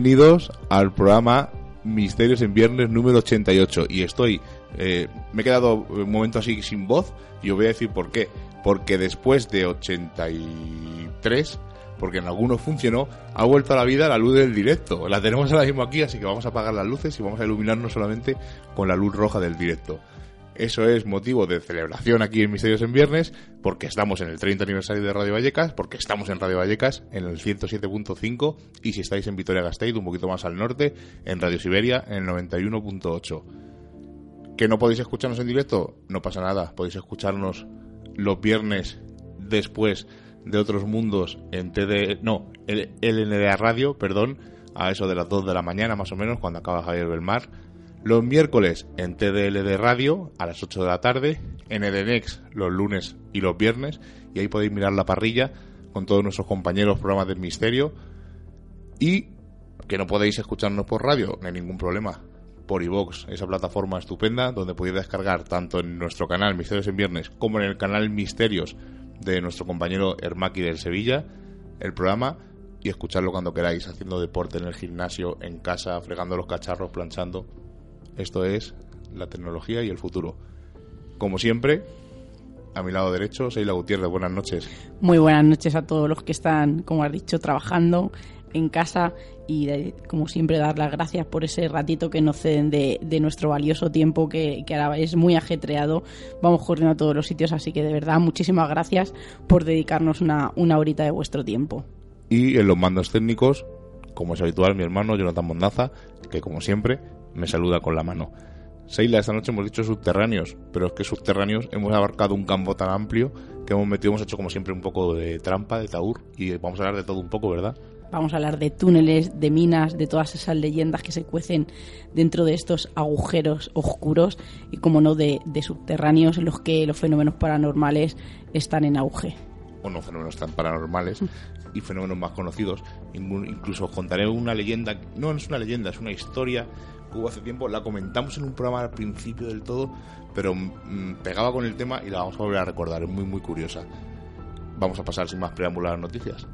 Bienvenidos al programa Misterios en Viernes número 88. Y estoy, eh, me he quedado un momento así sin voz y os voy a decir por qué. Porque después de 83, porque en algunos funcionó, ha vuelto a la vida la luz del directo. La tenemos ahora mismo aquí, así que vamos a apagar las luces y vamos a iluminarnos solamente con la luz roja del directo. Eso es motivo de celebración aquí en Misterios en Viernes, porque estamos en el 30 aniversario de Radio Vallecas, porque estamos en Radio Vallecas en el 107.5 y si estáis en Vitoria-Gasteiz, un poquito más al norte, en Radio Siberia en el 91.8. ¿Que no podéis escucharnos en directo? No pasa nada, podéis escucharnos los viernes después de otros mundos en TD, no, LNDA Radio, perdón, a eso de las 2 de la mañana más o menos, cuando acaba Javier Belmar los miércoles en TDLD Radio a las 8 de la tarde, en Edenex los lunes y los viernes, y ahí podéis mirar la parrilla con todos nuestros compañeros programas del misterio. Y que no podéis escucharnos por radio, no hay ningún problema. Por iVox, esa plataforma estupenda donde podéis descargar tanto en nuestro canal Misterios en Viernes como en el canal Misterios de nuestro compañero Hermaki del Sevilla, el programa y escucharlo cuando queráis, haciendo deporte en el gimnasio, en casa, fregando los cacharros, planchando. Esto es la tecnología y el futuro. Como siempre, a mi lado derecho, Seila Gutiérrez. Buenas noches. Muy buenas noches a todos los que están, como has dicho, trabajando en casa y como siempre dar las gracias por ese ratito que nos ceden de, nuestro valioso tiempo que, que, ahora es muy ajetreado. Vamos corriendo a todos los sitios, así que de verdad muchísimas gracias por dedicarnos una, una horita de vuestro tiempo. Y en los mandos técnicos, como es habitual, mi hermano Jonathan Mondaza, que como siempre me saluda con la mano. Seila, esta noche hemos dicho subterráneos, pero es que subterráneos hemos abarcado un campo tan amplio que hemos metido, hemos hecho como siempre un poco de trampa, de taur, y vamos a hablar de todo un poco, ¿verdad? Vamos a hablar de túneles, de minas, de todas esas leyendas que se cuecen dentro de estos agujeros oscuros y, como no, de, subterráneos en los que los fenómenos paranormales están en auge. O no fenómenos tan paranormales y fenómenos más conocidos. Incluso os contaré una leyenda, no, no es una leyenda, es una historia hubo hace tiempo, la comentamos en un programa al principio del todo, pero mm, pegaba con el tema y la vamos a volver a recordar, es muy muy curiosa. Vamos a pasar sin más preámbulos a las noticias.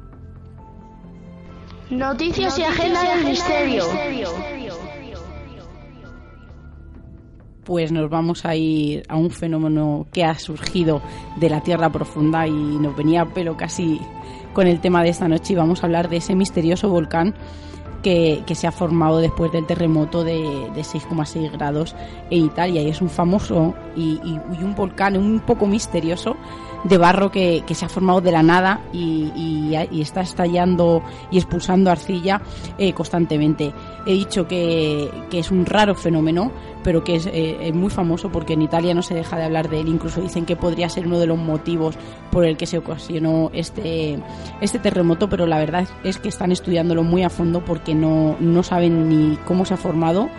Noticias y agenda del misterio. Pues nos vamos a ir a un fenómeno que ha surgido de la Tierra profunda y nos venía a pelo casi con el tema de esta noche y vamos a hablar de ese misterioso volcán que, se ha formado después del terremoto de, 6,6 grados en Italia y es un famoso y, un volcán un poco misterioso de barro que, se ha formado de la nada y, está estallando y expulsando arcilla eh, constantemente. He dicho que, es un raro fenómeno, pero que eh, es, muy famoso porque en Italia no se deja de hablar de él. Incluso dicen que podría ser uno de los motivos por el que se ocasionó este, este terremoto, pero la verdad es que están estudiándolo muy a fondo porque no, no saben ni cómo se ha formado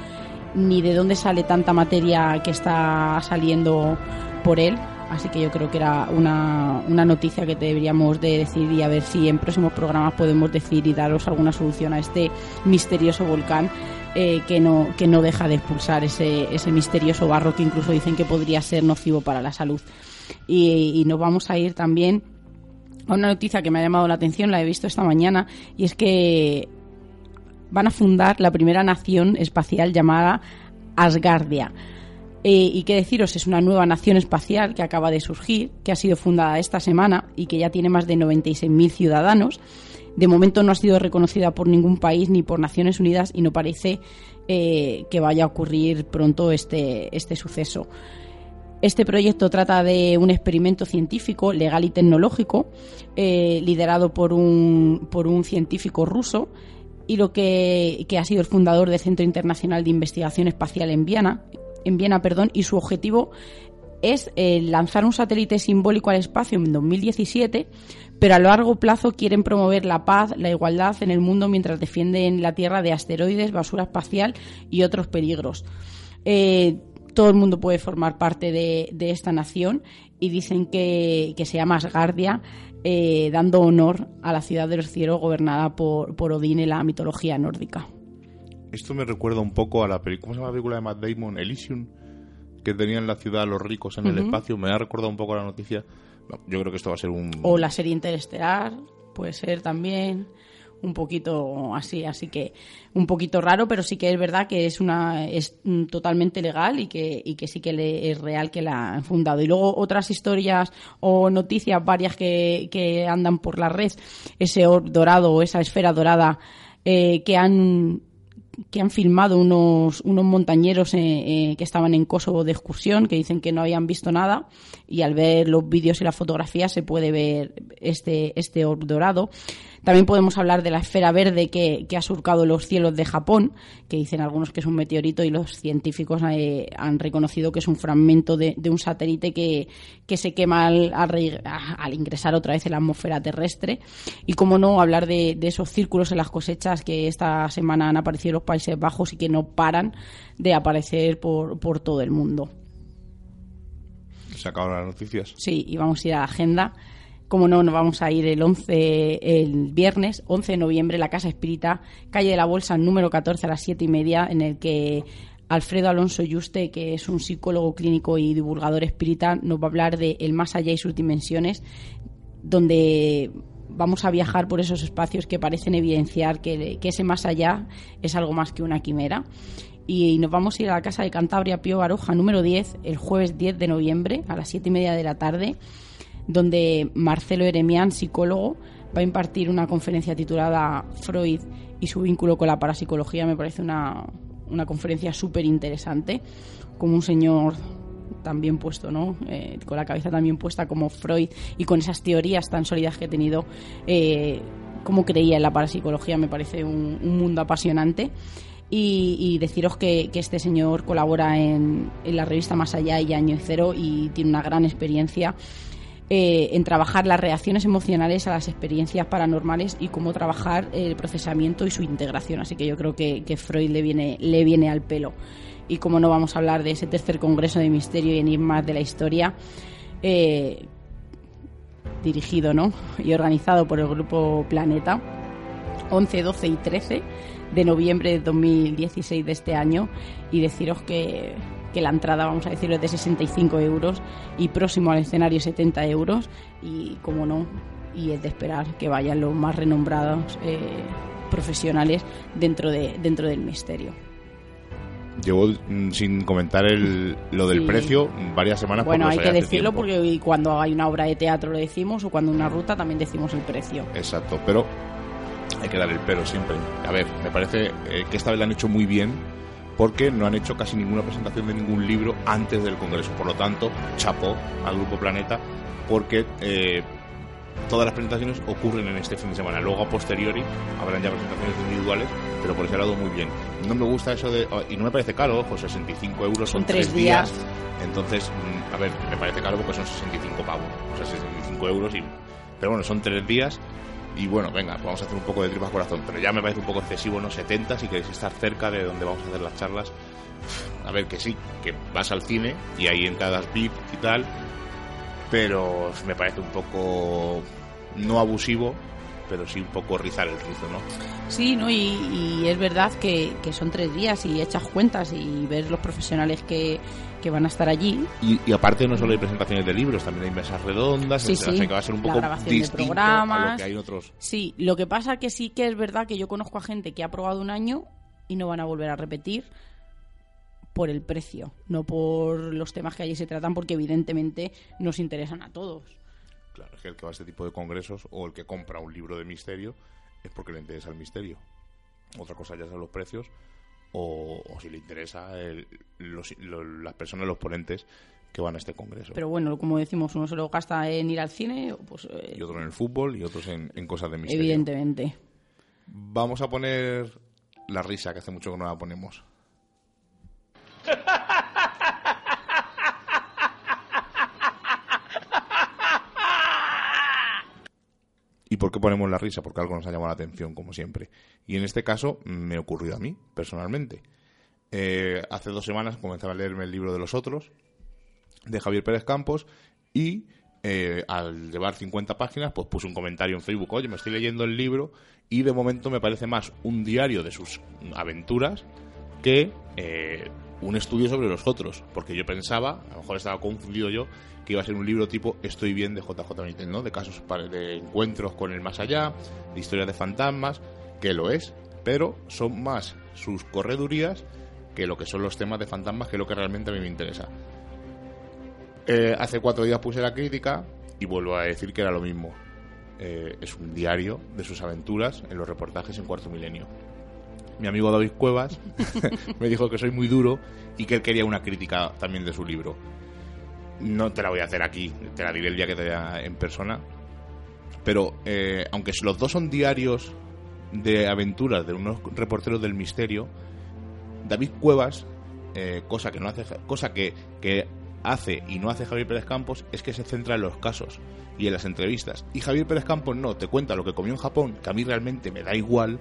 ni de dónde sale tanta materia que está saliendo por él Así que yo creo que era una, una noticia que deberíamos de decir y a ver si en próximos programas podemos decir y daros alguna solución a este misterioso volcán eh, que, no, que no deja de expulsar ese, ese misterioso barro que incluso dicen que podría ser nocivo para la salud. Y, y nos vamos a ir también a una noticia que me ha llamado la atención, la he visto esta mañana, y es que van a fundar la primera nación espacial llamada Asgardia. Eh, y qué deciros, es una nueva nación espacial que acaba de surgir, que ha sido fundada esta semana y que ya tiene más de 96.000 ciudadanos. De momento no ha sido reconocida por ningún país ni por Naciones Unidas y no parece eh, que vaya a ocurrir pronto este, este suceso. Este proyecto trata de un experimento científico, legal y tecnológico, eh, liderado por un, por un científico ruso y lo que, que, ha sido el fundador del Centro Internacional de Investigación Espacial en Viena, en Viena, perdón, y su objetivo es eh, lanzar un satélite simbólico al espacio en 2017, pero a largo plazo quieren promover la paz, la igualdad en el mundo mientras defienden la Tierra de asteroides, basura espacial y otros peligros. Eh, todo el mundo puede formar parte de, esta nación y dicen que, que se llama Asgardia, eh, dando honor a la ciudad de los cielos gobernada por, por Odín en la mitología nórdica. Esto me recuerda un poco a la película, ¿cómo se llama la película de Matt Damon? Elysium, que tenían la ciudad los ricos en el espacio. Me ha recordado un poco la noticia. No, yo creo que esto va a ser un... O la serie Interestelar, puede ser también un poquito así, así que un poquito raro, pero sí que es verdad que es una es totalmente legal y que, y que sí que le, es real que la han fundado. Y luego otras historias o noticias varias que, que andan por la red, ese or dorado o esa esfera dorada eh, que han que han filmado unos, unos montañeros eh, eh, que estaban en Kosovo de excursión, que dicen que no habían visto nada, y al ver los vídeos y las fotografías se puede ver este, este orb dorado. También podemos hablar de la esfera verde que, que, ha surcado los cielos de Japón, que dicen algunos que es un meteorito y los científicos eh, han reconocido que es un fragmento de, de un satélite que, que se quema al, al, al, ingresar otra vez en la atmósfera terrestre. Y como no, hablar de, de, esos círculos en las cosechas que esta semana han aparecido en los Países Bajos y que no paran de aparecer por, por todo el mundo. ¿Se acabaron las noticias? Sí, y vamos a ir a la agenda como no, nos vamos a ir el 11, el viernes, 11 de noviembre, la Casa Espírita, calle de la Bolsa, número 14 a las 7 y media, en el que Alfredo Alonso Yuste, que es un psicólogo clínico y divulgador espírita, nos va a hablar de el más allá y sus dimensiones, donde vamos a viajar por esos espacios que parecen evidenciar que, que ese más allá es algo más que una quimera. Y nos vamos a ir a la Casa de Cantabria Pío Baroja número 10 el jueves 10 de noviembre a las 7 y media de la tarde donde Marcelo Eremián, psicólogo, va a impartir una conferencia titulada Freud y su vínculo con la parapsicología. Me parece una, una conferencia súper interesante, como un señor también puesto, ¿no? Eh, con la cabeza también puesta como Freud y con esas teorías tan sólidas que he tenido, eh, como creía en la parapsicología, me parece un, un mundo apasionante. Y, deciros que, que, este señor colabora en, en, la revista Más Allá y Año Cero y tiene una gran experiencia eh, en trabajar las reacciones emocionales a las experiencias paranormales y cómo trabajar el procesamiento y su integración. Así que yo creo que, Freud le viene, le viene al pelo. Y como no vamos a hablar de ese tercer congreso de misterio y enigmas de la historia, eh, dirigido ¿no? y organizado por el grupo Planeta, 11, 12 y 13 de noviembre de 2016 de este año, y deciros que que la entrada, vamos a decirlo, es de 65 euros y próximo al escenario 70 euros y, como no, y es de esperar que vayan los más renombrados eh, profesionales dentro, de, dentro del misterio. Llevo mm, sin comentar el, lo del sí. precio varias semanas. Bueno, hay que decirlo porque cuando hay una obra de teatro lo decimos o cuando una ruta también decimos el precio. Exacto, pero hay que dar el pero siempre. A ver, me parece eh, que esta vez lo han hecho muy bien porque no han hecho casi ninguna presentación de ningún libro antes del Congreso. Por lo tanto, chapó al Grupo Planeta porque eh, todas las presentaciones ocurren en este fin de semana. Luego, a posteriori, habrán ya presentaciones individuales, pero por ese lado muy bien. No me gusta eso de... Y no me parece caro, ojo, 65 euros son, son tres días. días. Entonces, mm, a ver, me parece caro porque son 65 pavos. O sea, 65 euros y... Pero bueno, son tres días y bueno, venga, vamos a hacer un poco de tripas corazón, pero ya me parece un poco excesivo, ¿no? 70 si queréis estar cerca de donde vamos a hacer las charlas. A ver, que sí, que vas al cine y hay entradas VIP y tal, pero me parece un poco no abusivo pero sí un poco rizar el rizo, ¿no? Sí, ¿no? Y, es verdad que, que, son tres días y echas cuentas y ves los profesionales que, que van a estar allí. Y, aparte no solo hay presentaciones de libros, también hay mesas redondas, sí, sí. que va a ser un poco distinto de programas. a lo que hay otros. Sí, lo que pasa que sí que es verdad que yo conozco a gente que ha probado un año y no van a volver a repetir por el precio, no por los temas que allí se tratan, porque evidentemente nos interesan a todos. Claro, es que el que va a este tipo de congresos o el que compra un libro de misterio es porque le interesa el misterio. Otra cosa ya son los precios o, si le interesa las personas, los ponentes que van a este congreso. Pero bueno, como decimos, uno se lo gasta en ir al cine, pues, eh, y otro en el fútbol y otros en, en cosas de misterio. Evidentemente. Vamos a poner la risa, que hace mucho que no la ponemos. ¿Y por qué ponemos la risa? Porque algo nos ha llamado la atención, como siempre. Y en este caso me ocurrió a mí, personalmente. Eh, hace dos semanas comenzaba a leerme el libro de los otros, de Javier Pérez Campos, y eh, al llevar 50 páginas, pues puse un comentario en Facebook, oye, me estoy leyendo el libro, y de momento me parece más un diario de sus aventuras que eh, un estudio sobre los otros, porque yo pensaba, a lo mejor estaba confundido yo, que iba a ser un libro tipo Estoy bien de JJ Benítez, ¿no? De casos de encuentros con el más allá, de historias de fantasmas, que lo es, pero son más sus corredurías que lo que son los temas de fantasmas, que es lo que realmente a mí me interesa. Eh, hace cuatro días puse la crítica y vuelvo a decir que era lo mismo. Eh, es un diario de sus aventuras en los reportajes en Cuarto Milenio mi amigo David Cuevas me dijo que soy muy duro y que él quería una crítica también de su libro. No te la voy a hacer aquí, te la diré el día que te vea en persona. Pero eh, aunque los dos son diarios de aventuras de unos reporteros del misterio, David Cuevas, eh, cosa que no hace, cosa que, que hace y no hace Javier Pérez Campos es que se centra en los casos y en las entrevistas. Y Javier Pérez Campos no, te cuenta lo que comió en Japón, que a mí realmente me da igual,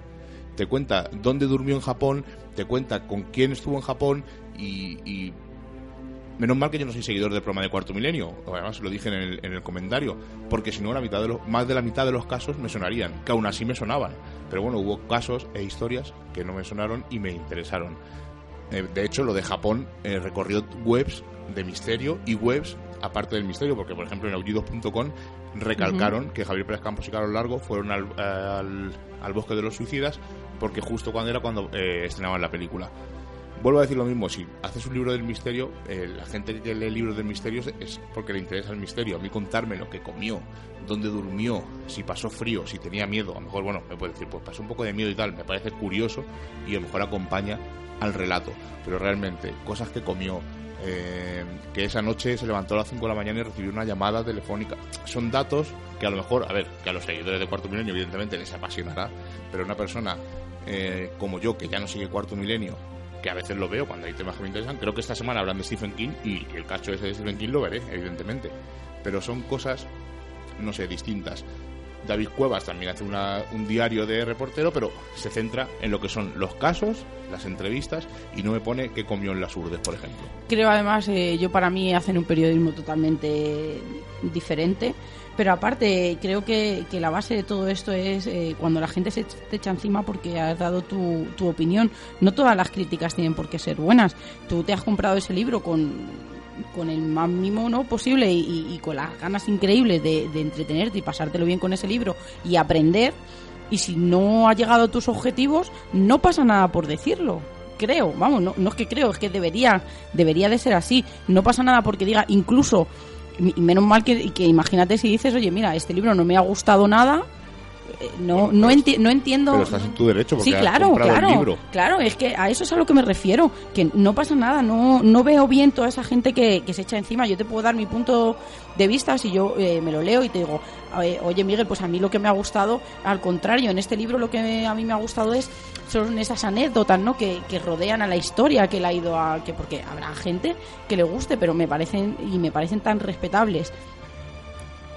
te cuenta dónde durmió en Japón, te cuenta con quién estuvo en Japón y, menos mal que yo no soy seguidor del programa de Cuarto Milenio, además lo dije en el, en el comentario, porque si no la mitad de los, más de la mitad de los casos me sonarían, que aún así me sonaban, pero bueno, hubo casos e historias que no me sonaron y me interesaron. Eh, de hecho, lo de Japón eh, recorrió webs de misterio y webs aparte del misterio, porque por ejemplo en aullidos.com recalcaron que Javier Pérez Campos y Carlos Largo fueron al, al bosque de los suicidas porque justo cuando era cuando eh, estrenaban la película. Vuelvo a decir lo mismo, si haces un libro del misterio, eh, la gente que lee libros del misterio es porque le interesa el misterio. A mí contarme lo que comió, dónde durmió, si pasó frío, si tenía miedo, a lo mejor, bueno, me puede decir, pues pasó un poco de miedo y tal, me parece curioso y a lo mejor acompaña al relato. Pero realmente, cosas que comió, eh, que esa noche se levantó a las 5 de la mañana y recibió una llamada telefónica. Son datos que a lo mejor, a ver, que a los seguidores de Cuarto Milenio evidentemente les apasionará, pero una persona eh, como yo, que ya no sigue Cuarto Milenio, que a veces lo veo cuando hay temas que me interesan, creo que esta semana hablan de Stephen King y el cacho ese de Stephen King lo veré, evidentemente. Pero son cosas, no sé, distintas. David Cuevas también hace un diario de reportero, pero se centra en lo que son los casos, las entrevistas y no me pone qué comió en las urdes, por ejemplo. Creo además, eh, yo para mí hacen un periodismo totalmente diferente, pero aparte creo que, la base de todo esto es eh, cuando la gente se te echa encima porque has dado tu, tu opinión. No todas las críticas tienen por qué ser buenas. Tú te has comprado ese libro con con el más mínimo no posible y, con las ganas increíbles de, entretenerte y pasártelo bien con ese libro y aprender. Y si no ha llegado a tus objetivos, no pasa nada por decirlo. Creo, vamos, no, no es que creo, es que debería, debería de ser así. No pasa nada porque diga, incluso, menos mal que, que imagínate si dices, oye, mira, este libro no me ha gustado nada, no, no, no entiendo. Pero estás en tu derecho porque sí, claro, claro, Claro, es que a eso es a lo que me refiero. Que no pasa nada, no, no veo bien toda esa gente que, se echa encima. Yo te puedo dar mi punto de vista si yo eh, me lo leo y te digo, oye Miguel, pues a mí lo que me ha gustado, al contrario, en este libro lo que a mí me ha gustado es son esas anécdotas ¿no? que, que rodean a la historia que él ha ido a que porque habrá gente que le guste pero me parecen y me parecen tan respetables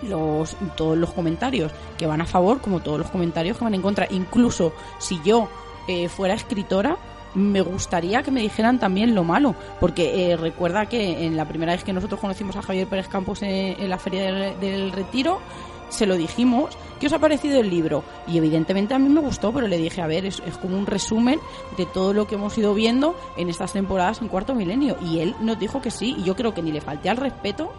los, todos los comentarios que van a favor como todos los comentarios que van en contra. Incluso si yo eh, fuera escritora, me gustaría que me dijeran también lo malo, porque eh, recuerda que en la primera vez que nosotros conocimos a Javier Pérez Campos en, la Feria del, Retiro, se lo dijimos, ¿qué os ha parecido el libro? Y evidentemente a mí me gustó, pero le dije, a ver, es, es como un resumen de todo lo que hemos ido viendo en estas temporadas en Cuarto Milenio. Y él nos dijo que sí, y yo creo que ni le falté al respeto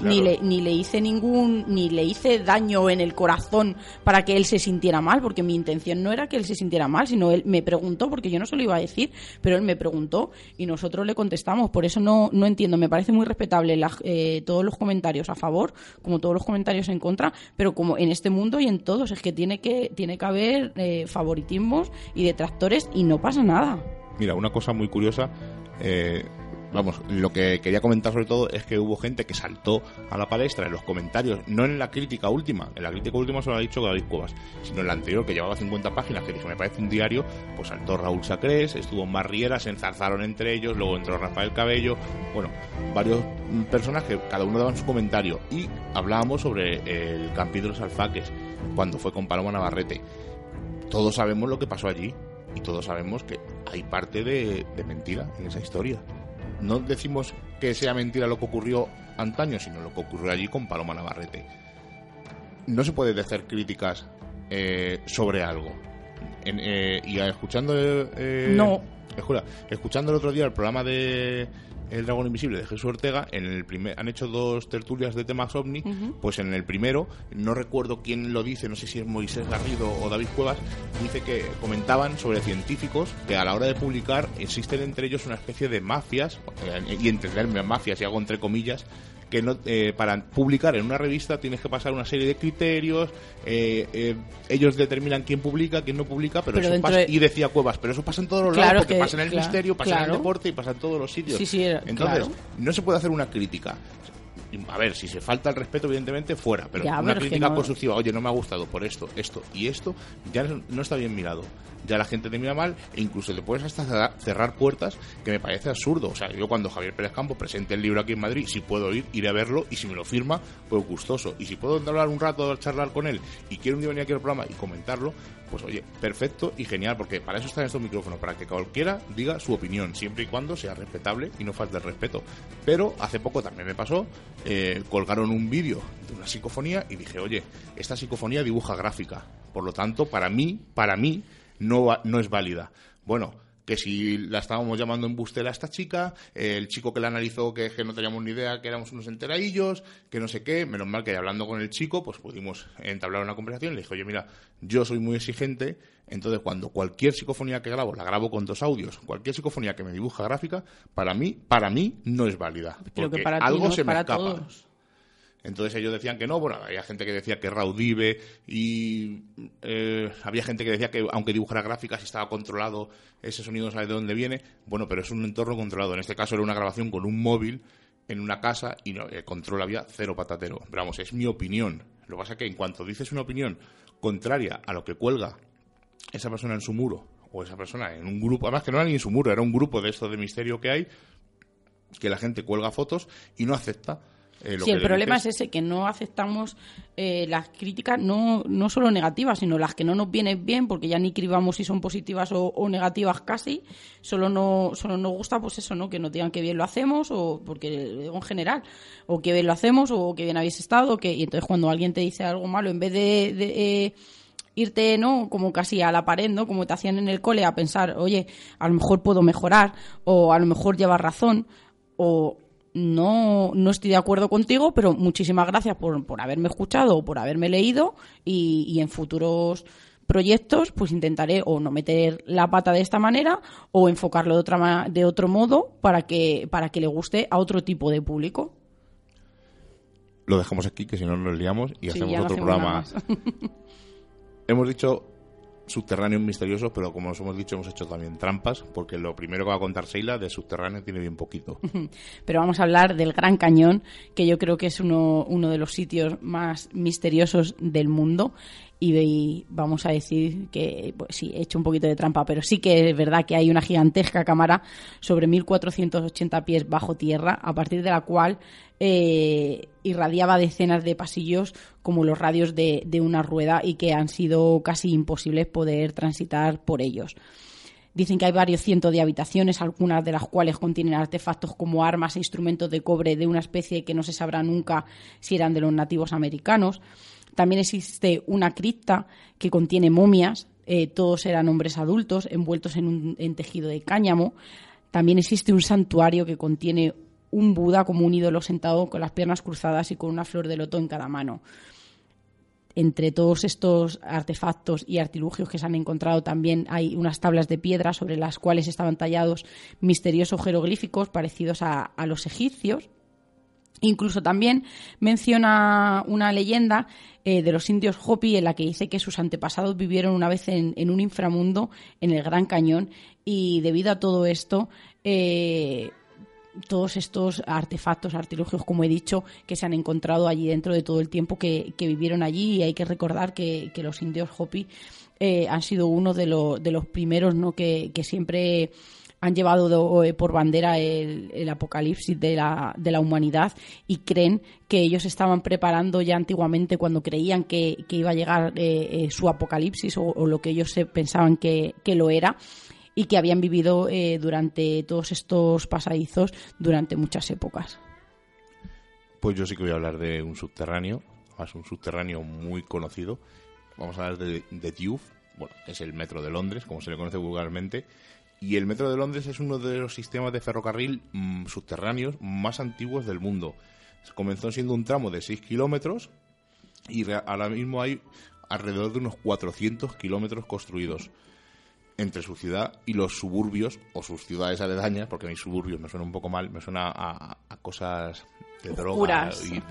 ni le, ni le hice ningún, ni le hice daño en el corazón para que él se sintiera mal, porque mi intención no era que él se sintiera mal, sino él me preguntó, porque yo no se lo iba a decir, pero él me preguntó y nosotros le contestamos. Por eso no, no entiendo, me parece muy respetable eh, todos los comentarios a favor, como todos los comentarios en contra, pero como en este mundo y en todos, es que tiene que, tiene que haber eh, favoritismos y detractores y no pasa nada. Mira, una cosa muy curiosa. Eh, vamos, lo que quería comentar sobre todo es que hubo gente que saltó a la palestra en los comentarios, no en la crítica última, en la crítica última se lo ha dicho David Cuevas, sino en la anterior que llevaba 50 páginas, que dije, me parece un diario, pues saltó Raúl Sacrés, estuvo en Riera, se enzarzaron entre ellos, luego entró Rafael Cabello, bueno, varios personas que cada uno daban su comentario y hablábamos sobre el Campi de los Alfaques, cuando fue con Paloma Navarrete. Todos sabemos lo que pasó allí y todos sabemos que hay parte de mentira en esa historia no decimos que sea mentira lo que ocurrió antaño, sino lo que ocurrió allí con Paloma Navarrete. No se puede hacer críticas eh, sobre algo. Eh, y escuchando. Eh, no. escuchando el otro día el programa de el Dragón Invisible de Jesús Ortega, en el primer, han hecho dos tertulias de temas ovni, pues en el primero, no recuerdo quién lo dice, no sé si es Moisés Garrido o David Cuevas, dice que comentaban sobre científicos que a la hora de publicar existen entre ellos una especie de mafias, eh, y entenderme mafias, y hago entre comillas, que no, eh, para publicar en una revista tienes que pasar una serie de criterios, eh, eh, ellos determinan quién publica, quién no publica, pero, eso pasa, y decía Cuevas, pero eso pasa en todos los lados, porque pasa en el misterio, pasa en el deporte y pasa en todos los sitios. Entonces, no se puede hacer una crítica a ver, si se falta el respeto, evidentemente, fuera, pero una crítica constructiva, oye, no me ha gustado por esto, esto y esto, ya no está bien mirado. Ya la gente te mira mal e incluso te puedes hasta cerrar puertas, que me parece absurdo. O sea, yo cuando Javier Pérez Campo presente el libro aquí en Madrid, si puedo ir, iré a verlo y si me lo firma, pues gustoso. Y si puedo hablar un rato, charlar con él y quiero un día venir aquí al programa y comentarlo, pues oye, perfecto y genial, porque para eso están estos micrófonos, para que cualquiera diga su opinión, siempre y cuando sea respetable y no falte el respeto. Pero hace poco también me pasó, eh, colgaron un vídeo de una psicofonía y dije, oye, esta psicofonía dibuja gráfica, por lo tanto, para mí, para mí, no, no es válida. Bueno, que si la estábamos llamando embustera a esta chica, el chico que la analizó que, que no teníamos ni idea que éramos unos enteradillos, que no sé qué, menos mal que hablando con el chico, pues pudimos entablar una conversación, le dije, oye, mira, yo soy muy exigente, entonces cuando cualquier psicofonía que grabo, la grabo con dos audios, cualquier psicofonía que me dibuja gráfica, para mí, para mí no es válida. porque algo se me escapa. Entonces ellos decían que no, bueno, había gente que decía que era audible y eh, había gente que decía que aunque dibujara gráficas estaba controlado, ese sonido no sabe de dónde viene, bueno, pero es un entorno controlado. En este caso era una grabación con un móvil en una casa y no, el control había cero patatero. Pero vamos, es mi opinión. Lo que pasa es que en cuanto dices una opinión contraria a lo que cuelga esa persona en su muro o esa persona en un grupo, además que no era ni en su muro, era un grupo de esto de misterio que hay, que la gente cuelga fotos y no acepta eh, sí, el problema es ese, que no aceptamos eh, las críticas, no, no solo negativas, sino las que no nos vienen bien, porque ya ni cribamos si son positivas o, negativas casi, solo no solo nos gusta pues eso, ¿no? Que nos digan que bien lo hacemos, o porque en general, o que bien lo hacemos, o que bien habéis estado, que, y entonces cuando alguien te dice algo malo, en vez de... Eh, irte, ¿no? Como casi a la pared, ¿no? Como te hacían en el cole a pensar, oye, a lo mejor puedo mejorar, o a lo mejor llevas razón, o no, no estoy de acuerdo contigo, pero muchísimas gracias por, por haberme escuchado o por haberme leído y, en futuros proyectos pues intentaré o no meter la pata de esta manera o enfocarlo de otra de otro modo para que para que le guste a otro tipo de público. Lo dejamos aquí que si no nos liamos y hacemos otro programa. Hemos dicho subterráneos misteriosos, pero como os hemos dicho, hemos hecho también trampas, porque lo primero que va a contar Seila de subterráneo tiene bien poquito. Pero vamos a hablar del Gran Cañón, que yo creo que es uno, uno de los sitios más misteriosos del mundo y vamos a decir que pues sí, he hecho un poquito de trampa, pero sí que es verdad que hay una gigantesca cámara sobre 1480 pies bajo tierra, a partir de la cual eh, irradiaba decenas de pasillos como los radios de, de una rueda y que han sido casi imposibles poder transitar por ellos. Dicen que hay varios cientos de habitaciones, algunas de las cuales contienen artefactos como armas e instrumentos de cobre de una especie que no se sabrá nunca si eran de los nativos americanos. También existe una cripta que contiene momias, eh, todos eran hombres adultos envueltos en un en tejido de cáñamo. También existe un santuario que contiene un Buda como un ídolo sentado con las piernas cruzadas y con una flor de loto en cada mano. Entre todos estos artefactos y artilugios que se han encontrado también hay unas tablas de piedra sobre las cuales estaban tallados misteriosos jeroglíficos parecidos a, a los egipcios. Incluso también menciona una leyenda eh, de los indios Hopi en la que dice que sus antepasados vivieron una vez en, un inframundo en el Gran Cañón y debido a todo esto eh, todos estos artefactos, artilugios, como he dicho, que se han encontrado allí dentro de todo el tiempo que, vivieron allí. Y hay que recordar que, los indios Hopi eh, han sido uno de, de los primeros ¿no? que siempre han llevado do- eh, por bandera el, apocalipsis de la, de la humanidad y creen que ellos estaban preparando ya antiguamente cuando creían que, iba a llegar eh, eh, su apocalipsis o, lo que ellos pensaban que, lo era y que habían vivido eh, durante todos estos pasadizos durante muchas épocas. Pues yo sí que voy a hablar de un subterráneo, más un subterráneo muy conocido. Vamos a hablar de, de Tube, bueno, es el metro de Londres, como se le conoce vulgarmente. Y el metro de Londres es uno de los sistemas de ferrocarril mm, subterráneos más antiguos del mundo. Comenzó siendo un tramo de 6 kilómetros y ahora mismo hay alrededor de unos 400 kilómetros construidos entre su ciudad y los suburbios o sus ciudades aledañas, porque mis suburbios me suena un poco mal, me suena a, a cosas de droga Oscuras. y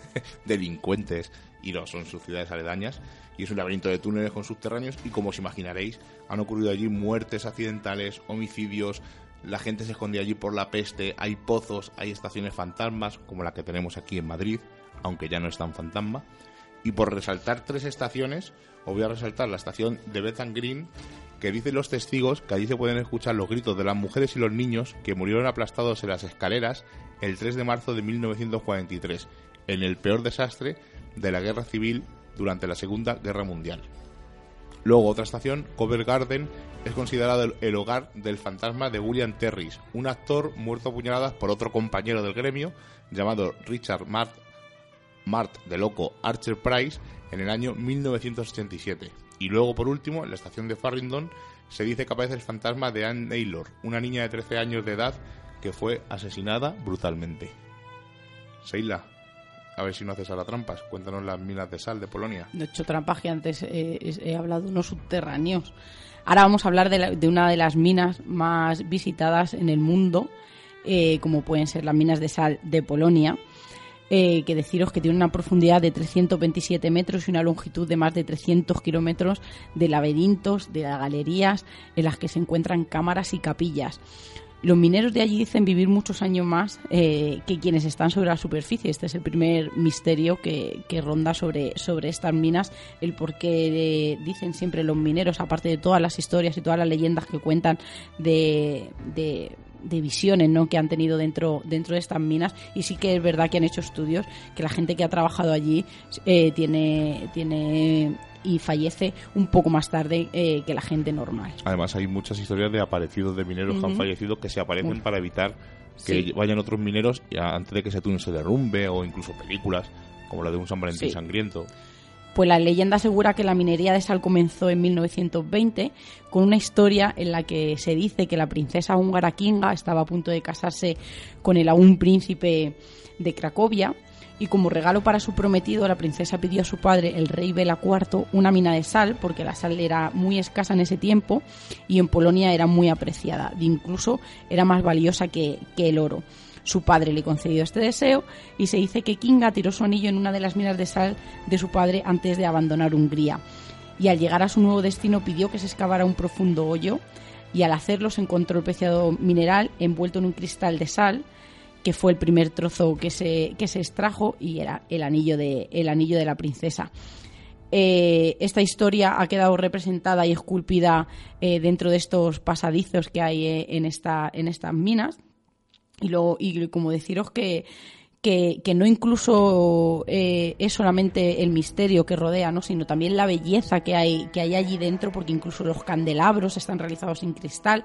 delincuentes y no, son sus ciudades aledañas y es un laberinto de túneles con subterráneos y como os imaginaréis han ocurrido allí muertes accidentales, homicidios, la gente se esconde allí por la peste, hay pozos, hay estaciones fantasmas como la que tenemos aquí en Madrid, aunque ya no es tan fantasma. Y por resaltar tres estaciones, os voy a resaltar la estación de Bethan Green, que dicen los testigos que allí se pueden escuchar los gritos de las mujeres y los niños que murieron aplastados en las escaleras el 3 de marzo de 1943, en el peor desastre de la guerra civil durante la Segunda Guerra Mundial. Luego, otra estación, Covent Garden, es considerado el, hogar del fantasma de William Terris, un actor muerto a puñaladas por otro compañero del gremio llamado Richard Mart, Mart de loco Archer Price en el año 1987. Y luego, por último, en la estación de Farringdon se dice que aparece el fantasma de Anne Naylor, una niña de 13 años de edad que fue asesinada brutalmente. Seila, a ver si no haces ahora trampas. Cuéntanos las minas de sal de Polonia. No he hecho trampas que antes eh, he hablado de unos subterráneos. Ahora vamos a hablar de, la- de una de las minas más visitadas en el mundo, eh, como pueden ser las minas de sal de Polonia, eh, que deciros que tiene una profundidad de 327 metros y una longitud de más de 300 kilómetros de laberintos, de galerías en las que se encuentran cámaras y capillas. Los mineros de allí dicen vivir muchos años más eh, que quienes están sobre la superficie. Este es el primer misterio que, que ronda sobre, sobre estas minas, el por qué eh, dicen siempre los mineros, aparte de todas las historias y todas las leyendas que cuentan de, de, de visiones ¿no? que han tenido dentro, dentro de estas minas. Y sí que es verdad que han hecho estudios, que la gente que ha trabajado allí eh, tiene, tiene y fallece un poco más tarde eh, que la gente normal. Además, hay muchas historias de aparecidos de mineros que han fallecido que se aparecen Uf. para evitar que Sí. vayan otros mineros antes de que ese túnel se derrumbe o incluso películas como la de un San Valentín Sí. sangriento. Pues la leyenda asegura que la minería de sal comenzó en 1920 con una historia en la que se dice que la princesa húngara Kinga estaba a punto de casarse con el aún príncipe de Cracovia y como regalo para su prometido la princesa pidió a su padre, el rey Bela IV, una mina de sal porque la sal era muy escasa en ese tiempo y en Polonia era muy apreciada, incluso era más valiosa que, que el oro. Su padre le concedió este deseo y se dice que Kinga tiró su anillo en una de las minas de sal de su padre antes de abandonar Hungría. Y al llegar a su nuevo destino pidió que se excavara un profundo hoyo y al hacerlo se encontró el preciado mineral envuelto en un cristal de sal que fue el primer trozo que se, que se extrajo y era el anillo de, el anillo de la princesa. Eh, esta historia ha quedado representada y esculpida eh, dentro de estos pasadizos que hay eh, en, esta, en estas minas. Y, luego, y como deciros que, que, no incluso eh, es solamente el misterio que rodea, ¿no? sino también la belleza que hay, que hay allí dentro, porque incluso los candelabros están realizados en cristal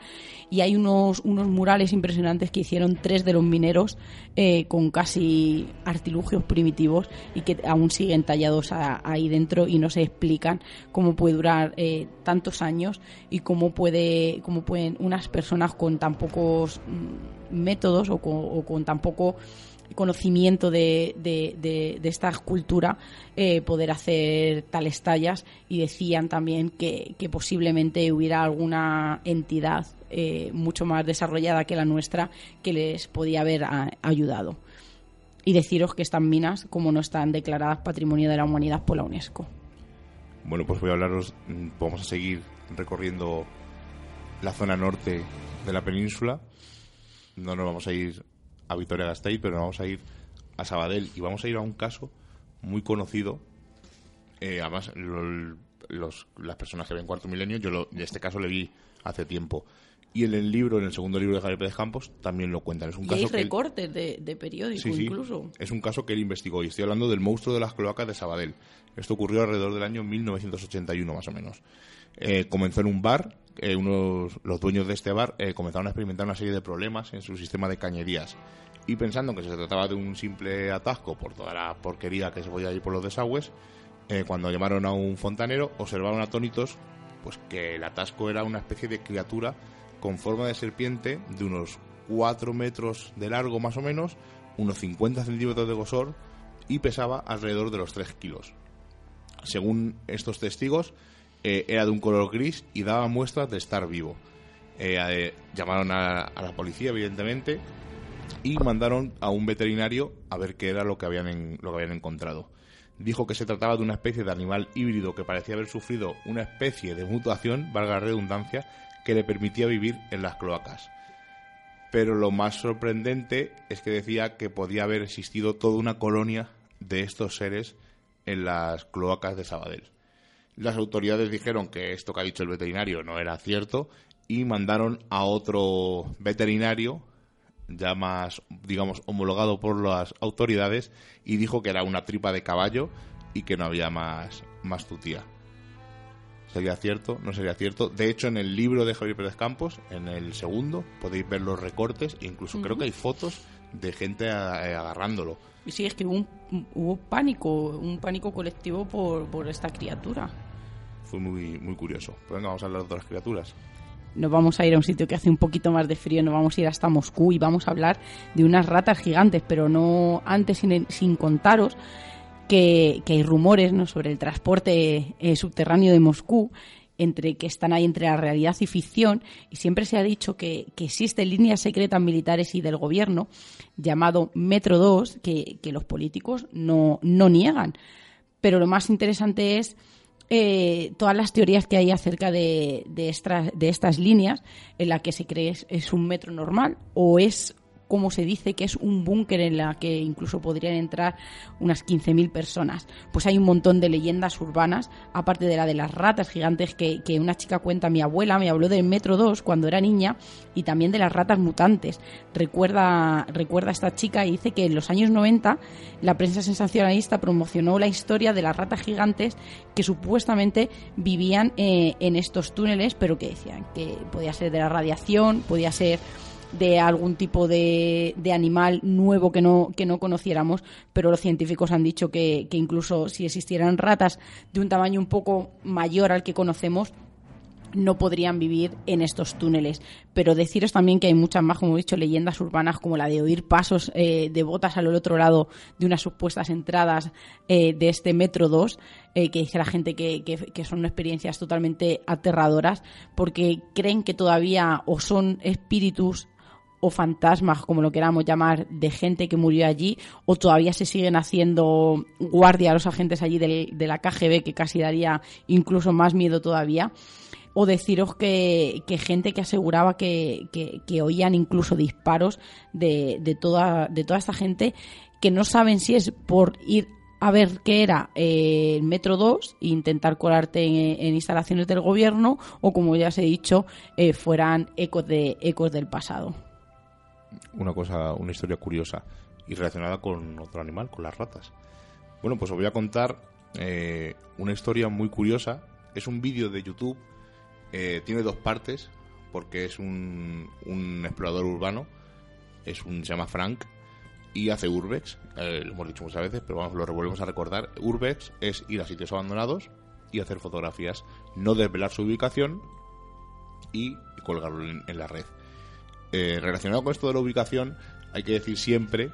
y hay unos, unos murales impresionantes que hicieron tres de los mineros eh, con casi artilugios primitivos y que aún siguen tallados ahí dentro y no se explican cómo puede durar eh, tantos años y cómo, puede, cómo pueden unas personas con tan pocos mm, métodos o con tan poco conocimiento de, de, esta escultura eh, poder hacer tales tallas y decían también que, posiblemente hubiera alguna entidad eh, mucho más desarrollada que la nuestra que les podía haber ayudado. Y deciros que estas minas, como no están declaradas Patrimonio de la Humanidad por la UNESCO. Bueno, pues voy a hablaros, mm, vamos a seguir recorriendo la zona norte de la península. No nos vamos a ir a Vitoria Gasteiz, pero vamos a ir a Sabadell y vamos a ir a un caso muy conocido. Eh, además, los, las personas que ven Cuarto Milenio, yo lo, en este caso le vi hace tiempo. Y en el libro, en el segundo libro de Javier Pérez Campos, también lo cuentan. Es un y caso hay recortes de, de periódico incluso. Es un caso que él investigó y estoy hablando del monstruo de las cloacas de Sabadell. Esto ocurrió alrededor del año 1981 más o menos. Eh, comenzó en un bar, eh, unos, los dueños de este bar eh, comenzaron a experimentar una serie de problemas en su sistema de cañerías y pensando que se trataba de un simple atasco por toda la porquería que se podía ir por los desagües, cuando llamaron a un fontanero observaron atónitos pues que el atasco era una especie de criatura con forma de serpiente de unos 4 metros de largo más o menos, unos 50 centímetros de grosor y pesaba alrededor de los 3 kilos. Según estos testigos, eh, era de un color gris y daba muestras de estar vivo. Eh, eh, llamaron a, la policía, evidentemente, y mandaron a un veterinario a ver qué era lo que habían, lo que habían encontrado. Dijo que se trataba de una especie de animal híbrido que parecía haber sufrido una especie de mutación, valga la redundancia, que le permitía vivir en las cloacas. Pero lo más sorprendente es que decía que podía haber existido toda una colonia de estos seres en las cloacas de Sabadell. Las autoridades dijeron que esto que ha dicho el veterinario no era cierto y mandaron a otro veterinario ya más, digamos, homologado por las autoridades y dijo que era una tripa de caballo y que no había más, más tutía. ¿Sería cierto? ¿No sería cierto? De hecho, en el libro de Javier Pérez Campos, en el segundo, podéis ver los recortes e incluso creo que hay fotos de gente agarrándolo. Y sí, es que hubo, hubo pánico, un pánico colectivo por, por esta criatura fue muy, muy curioso. Pero venga, vamos a hablar de otras criaturas. Nos vamos a ir a un sitio que hace un poquito más de frío, nos vamos a ir hasta Moscú y vamos a hablar de unas ratas gigantes, pero no antes sin, sin contaros que, que, hay rumores ¿no? sobre el transporte eh, subterráneo de Moscú entre que están ahí entre la realidad y ficción y siempre se ha dicho que, que existen líneas secretas militares y del gobierno llamado Metro 2 que, que los políticos no, no niegan. Pero lo más interesante es eh, todas las teorías que hay acerca de, de, de estas líneas, en la que se cree es, es un metro normal o es como se dice que es un búnker en la que incluso podrían entrar unas 15.000 personas. Pues hay un montón de leyendas urbanas, aparte de la de las ratas gigantes que, una chica cuenta, mi abuela me habló del Metro 2 cuando era niña y también de las ratas mutantes. Recuerda, recuerda esta chica y dice que en los años 90 la prensa sensacionalista promocionó la historia de las ratas gigantes que supuestamente vivían eh, en estos túneles, pero que decían que podía ser de la radiación, podía ser de algún tipo de, de, animal nuevo que no, que no conociéramos, pero los científicos han dicho que, que incluso si existieran ratas de un tamaño un poco mayor al que conocemos, no podrían vivir en estos túneles. Pero deciros también que hay muchas más, como he dicho, leyendas urbanas como la de oír pasos eh, de botas al otro lado de unas supuestas entradas eh, de este Metro 2, eh, que dice la gente que, que, que, son experiencias totalmente aterradoras, porque creen que todavía o son espíritus o fantasmas, como lo queramos llamar, de gente que murió allí, o todavía se siguen haciendo guardia a los agentes allí de la KGB, que casi daría incluso más miedo todavía. O deciros que, gente que aseguraba que, que, oían incluso disparos de, de, toda, de toda esta gente que no saben si es por ir a ver qué era eh, el Metro 2 e intentar colarte en, instalaciones del gobierno o como ya os he dicho eh, fueran ecos de ecos del pasado una cosa, una historia curiosa y relacionada con otro animal, con las ratas. Bueno, pues os voy a contar eh, una historia muy curiosa. Es un vídeo de YouTube, eh, tiene dos partes, porque es un, un explorador urbano, es un, se llama Frank, y hace urbex, eh, lo hemos dicho muchas veces, pero vamos, lo volvemos a recordar. Urbex es ir a sitios abandonados y hacer fotografías, no desvelar su ubicación y colgarlo en, en la red. Eh, relacionado con esto de la ubicación, hay que decir siempre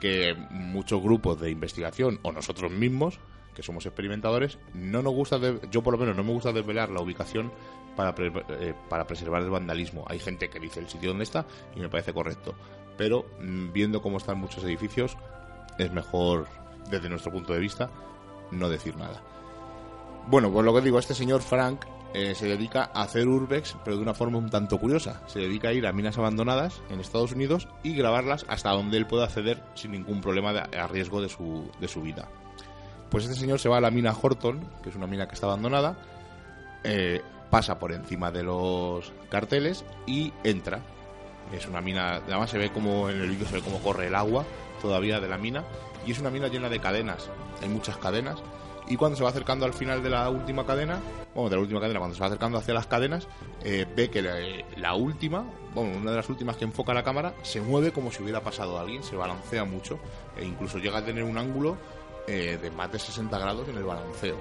que muchos grupos de investigación o nosotros mismos, que somos experimentadores, no nos gusta, de- yo por lo menos no me gusta desvelar la ubicación para, eh, para preservar el vandalismo. Hay gente que dice el sitio donde está y me parece correcto, pero mm, viendo cómo están muchos edificios, es mejor, desde nuestro punto de vista, no decir nada. Bueno, pues lo que digo, este señor Frank eh, se dedica a hacer urbex, pero de una forma un tanto curiosa. Se dedica a ir a minas abandonadas en Estados Unidos y grabarlas hasta donde él pueda acceder sin ningún problema de- a riesgo de su, de su vida. Pues este señor se va a la mina Horton, que es una mina que está abandonada, eh, pasa por encima de los carteles y entra. Es una mina, además se ve como en el vídeo se ve cómo corre el agua todavía de la mina y es una mina llena de cadenas. Hay muchas cadenas y cuando se va acercando al final de la última cadena, bueno, de la última cadena, cuando se va acercando hacia las cadenas, eh, ve que la, última, bueno, una de las últimas que enfoca la cámara, se mueve como si hubiera pasado alguien, se balancea mucho e incluso llega a tener un ángulo eh, de más de 60 grados en el balanceo.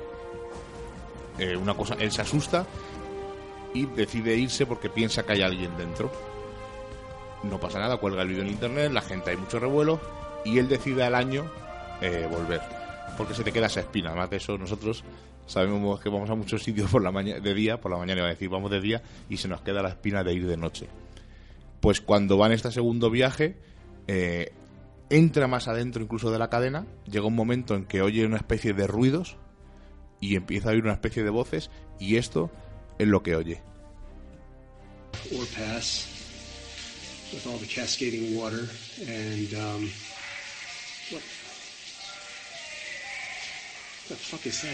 Eh, una cosa, él se asusta y decide irse porque piensa que hay alguien dentro. No pasa nada, cuelga el vídeo en internet, la gente hay mucho revuelo y él decide al año volver. Porque se te queda esa espina. Además de eso, nosotros sabemos que vamos a muchos sitios por la mañana, de día, por la mañana iba a decir, vamos de día y se nos queda la espina de ir de noche. Pues cuando va en este segundo viaje, eh, entra más adentro incluso de la cadena, llega un momento en que oye una especie de ruidos y empieza a oír una especie de voces y esto es lo que oye. with all the cascading water and um, the fuck is that?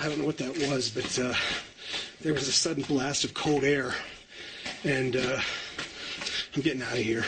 I don't know what that was, but uh, there was a sudden blast of cold air, and uh, I'm getting out of here.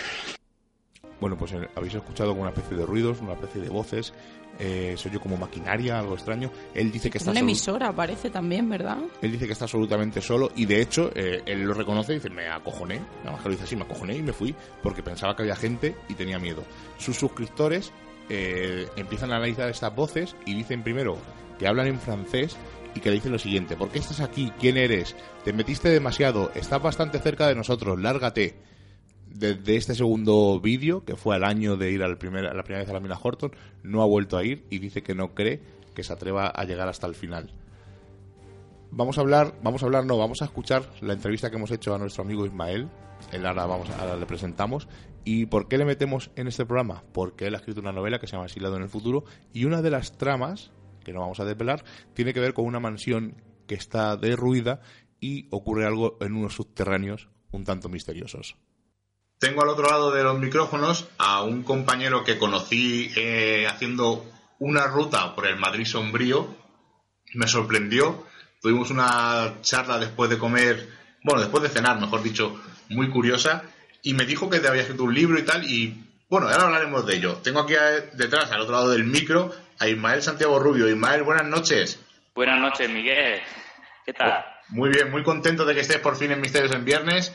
Bueno, pues eh, habéis escuchado como una especie de ruidos, una especie de voces, eh, se oye como maquinaria, algo extraño. Él dice que Es está una emisora, parece también, ¿verdad? Él dice que está absolutamente solo y de hecho eh, él lo reconoce y dice, me acojoné, nada más que lo dice así, me acojoné y me fui porque pensaba que había gente y tenía miedo. Sus suscriptores eh, empiezan a analizar estas voces y dicen primero que hablan en francés y que le dicen lo siguiente, ¿por qué estás aquí? ¿Quién eres? Te metiste demasiado, estás bastante cerca de nosotros, lárgate. Desde este segundo vídeo, que fue al año de ir al primer, la primera vez a la mina Horton, no ha vuelto a ir y dice que no cree que se atreva a llegar hasta el final vamos a hablar, vamos a hablar, no, vamos a escuchar la entrevista que hemos hecho a nuestro amigo Ismael. Él ahora, vamos, ahora le presentamos. ¿Y por qué le metemos en este programa? Porque él ha escrito una novela que se llama Asilado en el futuro y una de las tramas, que no vamos a desvelar, tiene que ver con una mansión que está derruida y ocurre algo en unos subterráneos un tanto misteriosos. Tengo al otro lado de los micrófonos a un compañero que conocí eh, haciendo una ruta por el Madrid sombrío. Me sorprendió. Tuvimos una charla después de comer, bueno, después de cenar, mejor dicho, muy curiosa. Y me dijo que te había escrito un libro y tal. Y bueno, ahora hablaremos de ello. Tengo aquí a- detrás, al otro lado del micro, a Ismael Santiago Rubio. Ismael, buenas noches. Buenas noches, Miguel. ¿Qué tal? Muy bien, muy contento de que estés por fin en Misterios en Viernes.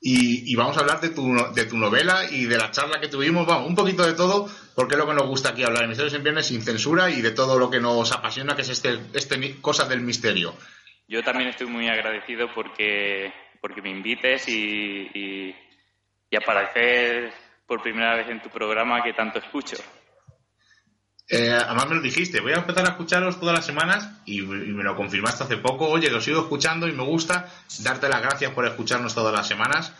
Y, y vamos a hablar de tu, de tu novela y de la charla que tuvimos. Vamos, un poquito de todo, porque es lo que nos gusta aquí hablar en Misterios en Viernes sin censura y de todo lo que nos apasiona, que es este, este cosas del misterio. Yo también estoy muy agradecido porque, porque me invites y, y, y aparecer por primera vez en tu programa que tanto escucho. Eh, además me lo dijiste, voy a empezar a escucharos todas las semanas y, me lo confirmaste hace poco. Oye, lo sigo escuchando y me gusta darte las gracias por escucharnos todas las semanas.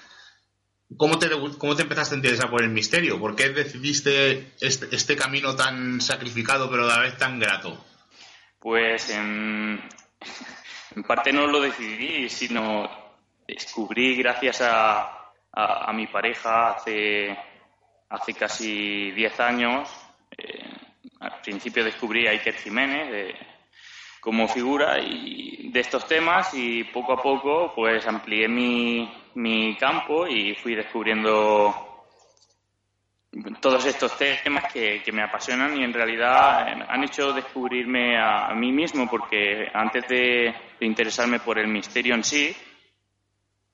¿Cómo te, cómo te empezaste a interesar por el misterio? ¿Por qué decidiste este, este camino tan sacrificado pero a la vez tan grato? Pues en, en parte no lo decidí, sino descubrí gracias a, a, a mi pareja hace hace casi 10 años, eh, al principio descubrí a Iker Jiménez como figura y de estos temas y poco a poco pues amplié mi, mi campo y fui descubriendo todos estos temas que, me apasionan y en realidad han hecho descubrirme a, mí mismo porque antes de, interesarme por el misterio en sí,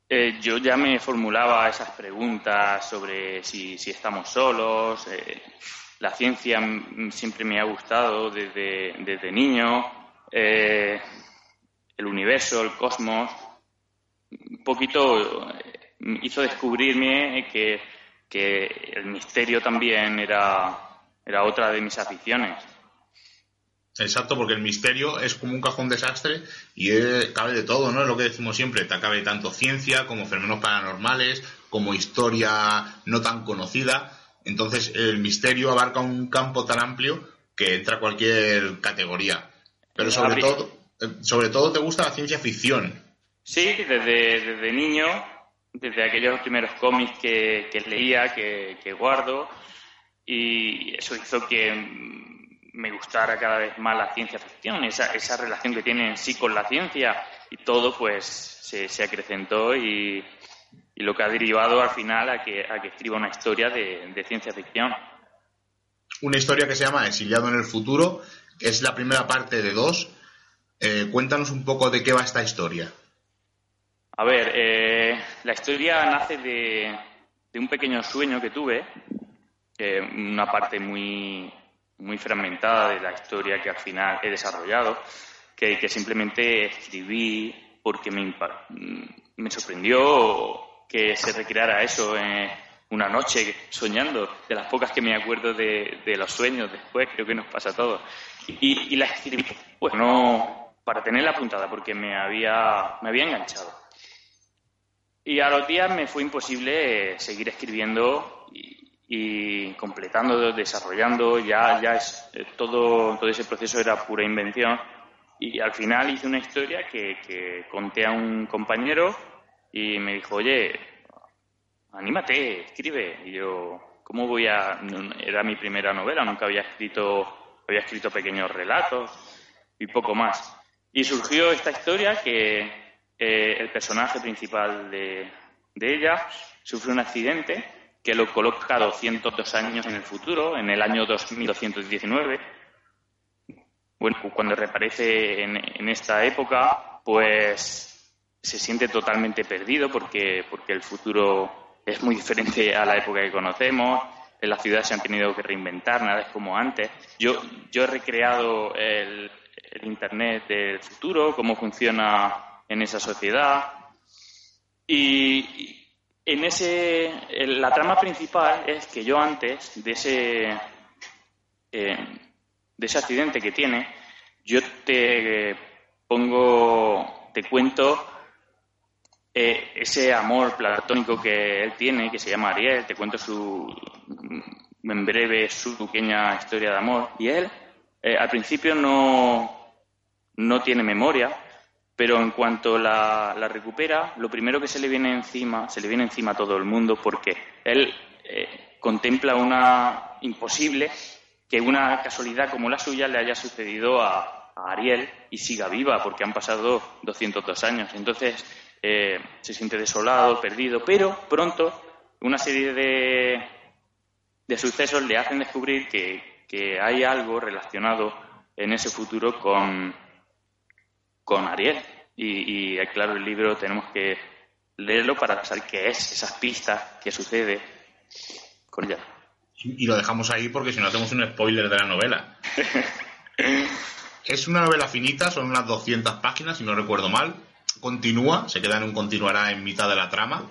eh, yo ya me formulaba esas preguntas sobre si, estamos solos. Eh, la ciencia siempre me ha gustado desde, desde niño. Eh, el universo, el cosmos. Un poquito hizo descubrirme que, que el misterio también era, era otra de mis aficiones. Exacto, porque el misterio es como un cajón desastre y cabe de todo, ¿no? Es lo que decimos siempre, te cabe tanto ciencia como fenómenos paranormales, como historia no tan conocida. Entonces, el misterio abarca un campo tan amplio que entra cualquier categoría. Pero sobre todo, eh, sobre todo te gusta la ciencia ficción. Sí, desde, desde niño, desde aquellos primeros cómics que, leía, que, que guardo, y eso hizo que me gustara cada vez más la ciencia ficción, esa, esa relación que tiene en sí con la ciencia y todo pues se, se acrecentó y, y, lo que ha derivado al final a que, a que escriba una historia de, de, ciencia ficción. Una historia que se llama Exiliado en el futuro, que es la primera parte de dos. Eh, cuéntanos un poco de qué va esta historia. A ver, eh, la historia nace de, de, un pequeño sueño que tuve, una parte muy, muy fragmentada de la historia que al final he desarrollado, que, que simplemente escribí porque me, me sorprendió que se recreara eso en una noche soñando, de las pocas que me acuerdo de, de los sueños después, creo que nos pasa a todos. Y, y la escribí, pues no para tenerla apuntada, porque me había, me había enganchado. Y a los días me fue imposible seguir escribiendo y, y completando, desarrollando, ya, ya es, eh, todo, todo ese proceso era pura invención. Y al final hice una historia que, que conté a un compañero y me dijo, oye, anímate, escribe. Y yo, ¿cómo voy a...? Era mi primera novela, nunca había escrito, había escrito pequeños relatos y poco más. Y surgió esta historia que eh, el personaje principal de, de ella sufre un accidente que lo coloca 202 años en el futuro, en el año 2219. Bueno, cuando reaparece en, esta época, pues se siente totalmente perdido porque, porque el futuro es muy diferente a la época que conocemos. En la ciudad se han tenido que reinventar, nada es como antes. Yo, yo he recreado el, Internet del futuro, cómo funciona en esa sociedad. Y, en ese, la trama principal es que yo antes de ese, eh, de ese accidente que tiene, yo te pongo, te cuento eh, ese amor platónico que él tiene, que se llama Ariel, te cuento su, en breve su pequeña historia de amor. Y él, eh, al principio no, no tiene memoria, pero en cuanto la, recupera, lo primero que se le viene encima, se le viene encima a todo el mundo porque él eh, contempla una imposible que una casualidad como la suya le haya sucedido a, Ariel y siga viva porque han pasado 202 años. Entonces eh, se siente desolado, perdido, pero pronto una serie de, de sucesos le hacen descubrir que, que hay algo relacionado en ese futuro con con Ariel. Y, y, claro, el libro tenemos que leerlo para saber qué es, esas pistas, qué sucede con ella. Y lo dejamos ahí porque si no hacemos un spoiler de la novela. es una novela finita, son unas 200 páginas, si no recuerdo mal. Continúa, se queda en un continuará en mitad de la trama.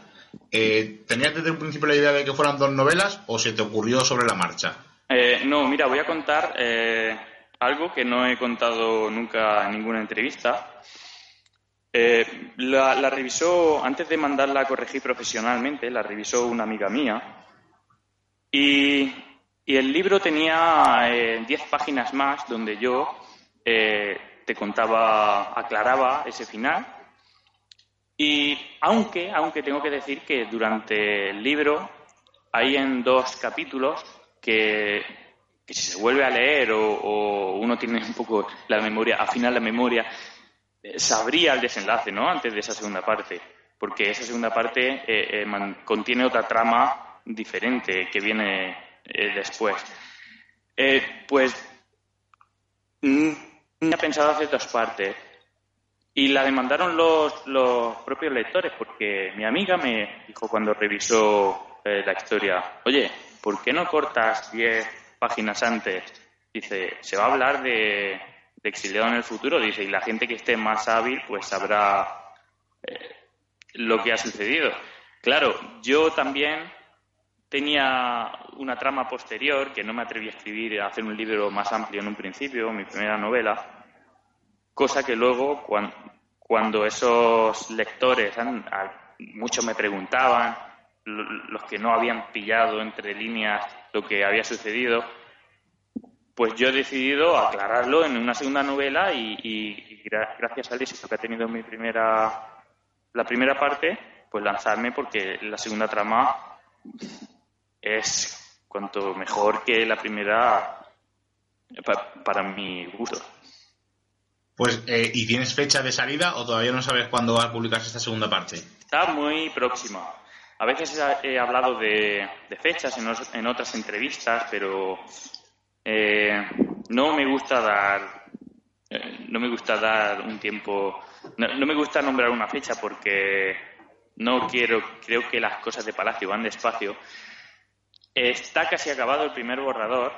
Eh, ¿Tenías desde un principio la idea de que fueran dos novelas o se te ocurrió sobre la marcha? Eh, no, mira, voy a contar eh, algo que no he contado nunca en ninguna entrevista. Eh, la, revisó, antes de mandarla a corregir profesionalmente, la revisó una amiga mía. Y, el libro tenía 10 eh, páginas más donde yo te contaba, aclaraba ese final. Y aunque, aunque tengo que decir que durante el libro hay en dos capítulos que, si se vuelve a leer o, uno tiene un poco la memoria, afina la memoria, eh, sabría el desenlace, ¿no? Antes de esa segunda parte, porque esa segunda parte eh, eh, contiene otra trama diferente que viene después. pues mm, ha pensado hacer dos partes y la demandaron los, los propios lectores, porque mi amiga me dijo cuando revisó la historia, oye, ¿por qué no cortas 10 páginas antes? Dice, se va a hablar de, de exiliado en el futuro, dice, y la gente que esté más hábil pues sabrá eh, lo que ha sucedido. Claro, yo también tenía una trama posterior que no me atreví a escribir, a hacer un libro más amplio en un principio, mi primera novela, cosa que luego cuando, cuando esos lectores, muchos me preguntaban, los que no habían pillado entre líneas lo que había sucedido, pues yo he decidido aclararlo en una segunda novela y, gracias al éxito que ha tenido mi primera, la primera parte, pues lanzarme porque la segunda trama es cuanto mejor que la primera para, mi gusto. Pues, eh, ¿y tienes fecha de salida o todavía no sabes cuándo va a publicarse esta segunda parte? Está muy próxima. A veces he hablado de, fechas en, otras entrevistas, pero eh, no me gusta dar eh, no me gusta dar un tiempo no, me gusta nombrar una fecha porque no quiero creo que las cosas de Palacio van despacio está casi acabado el primer borrador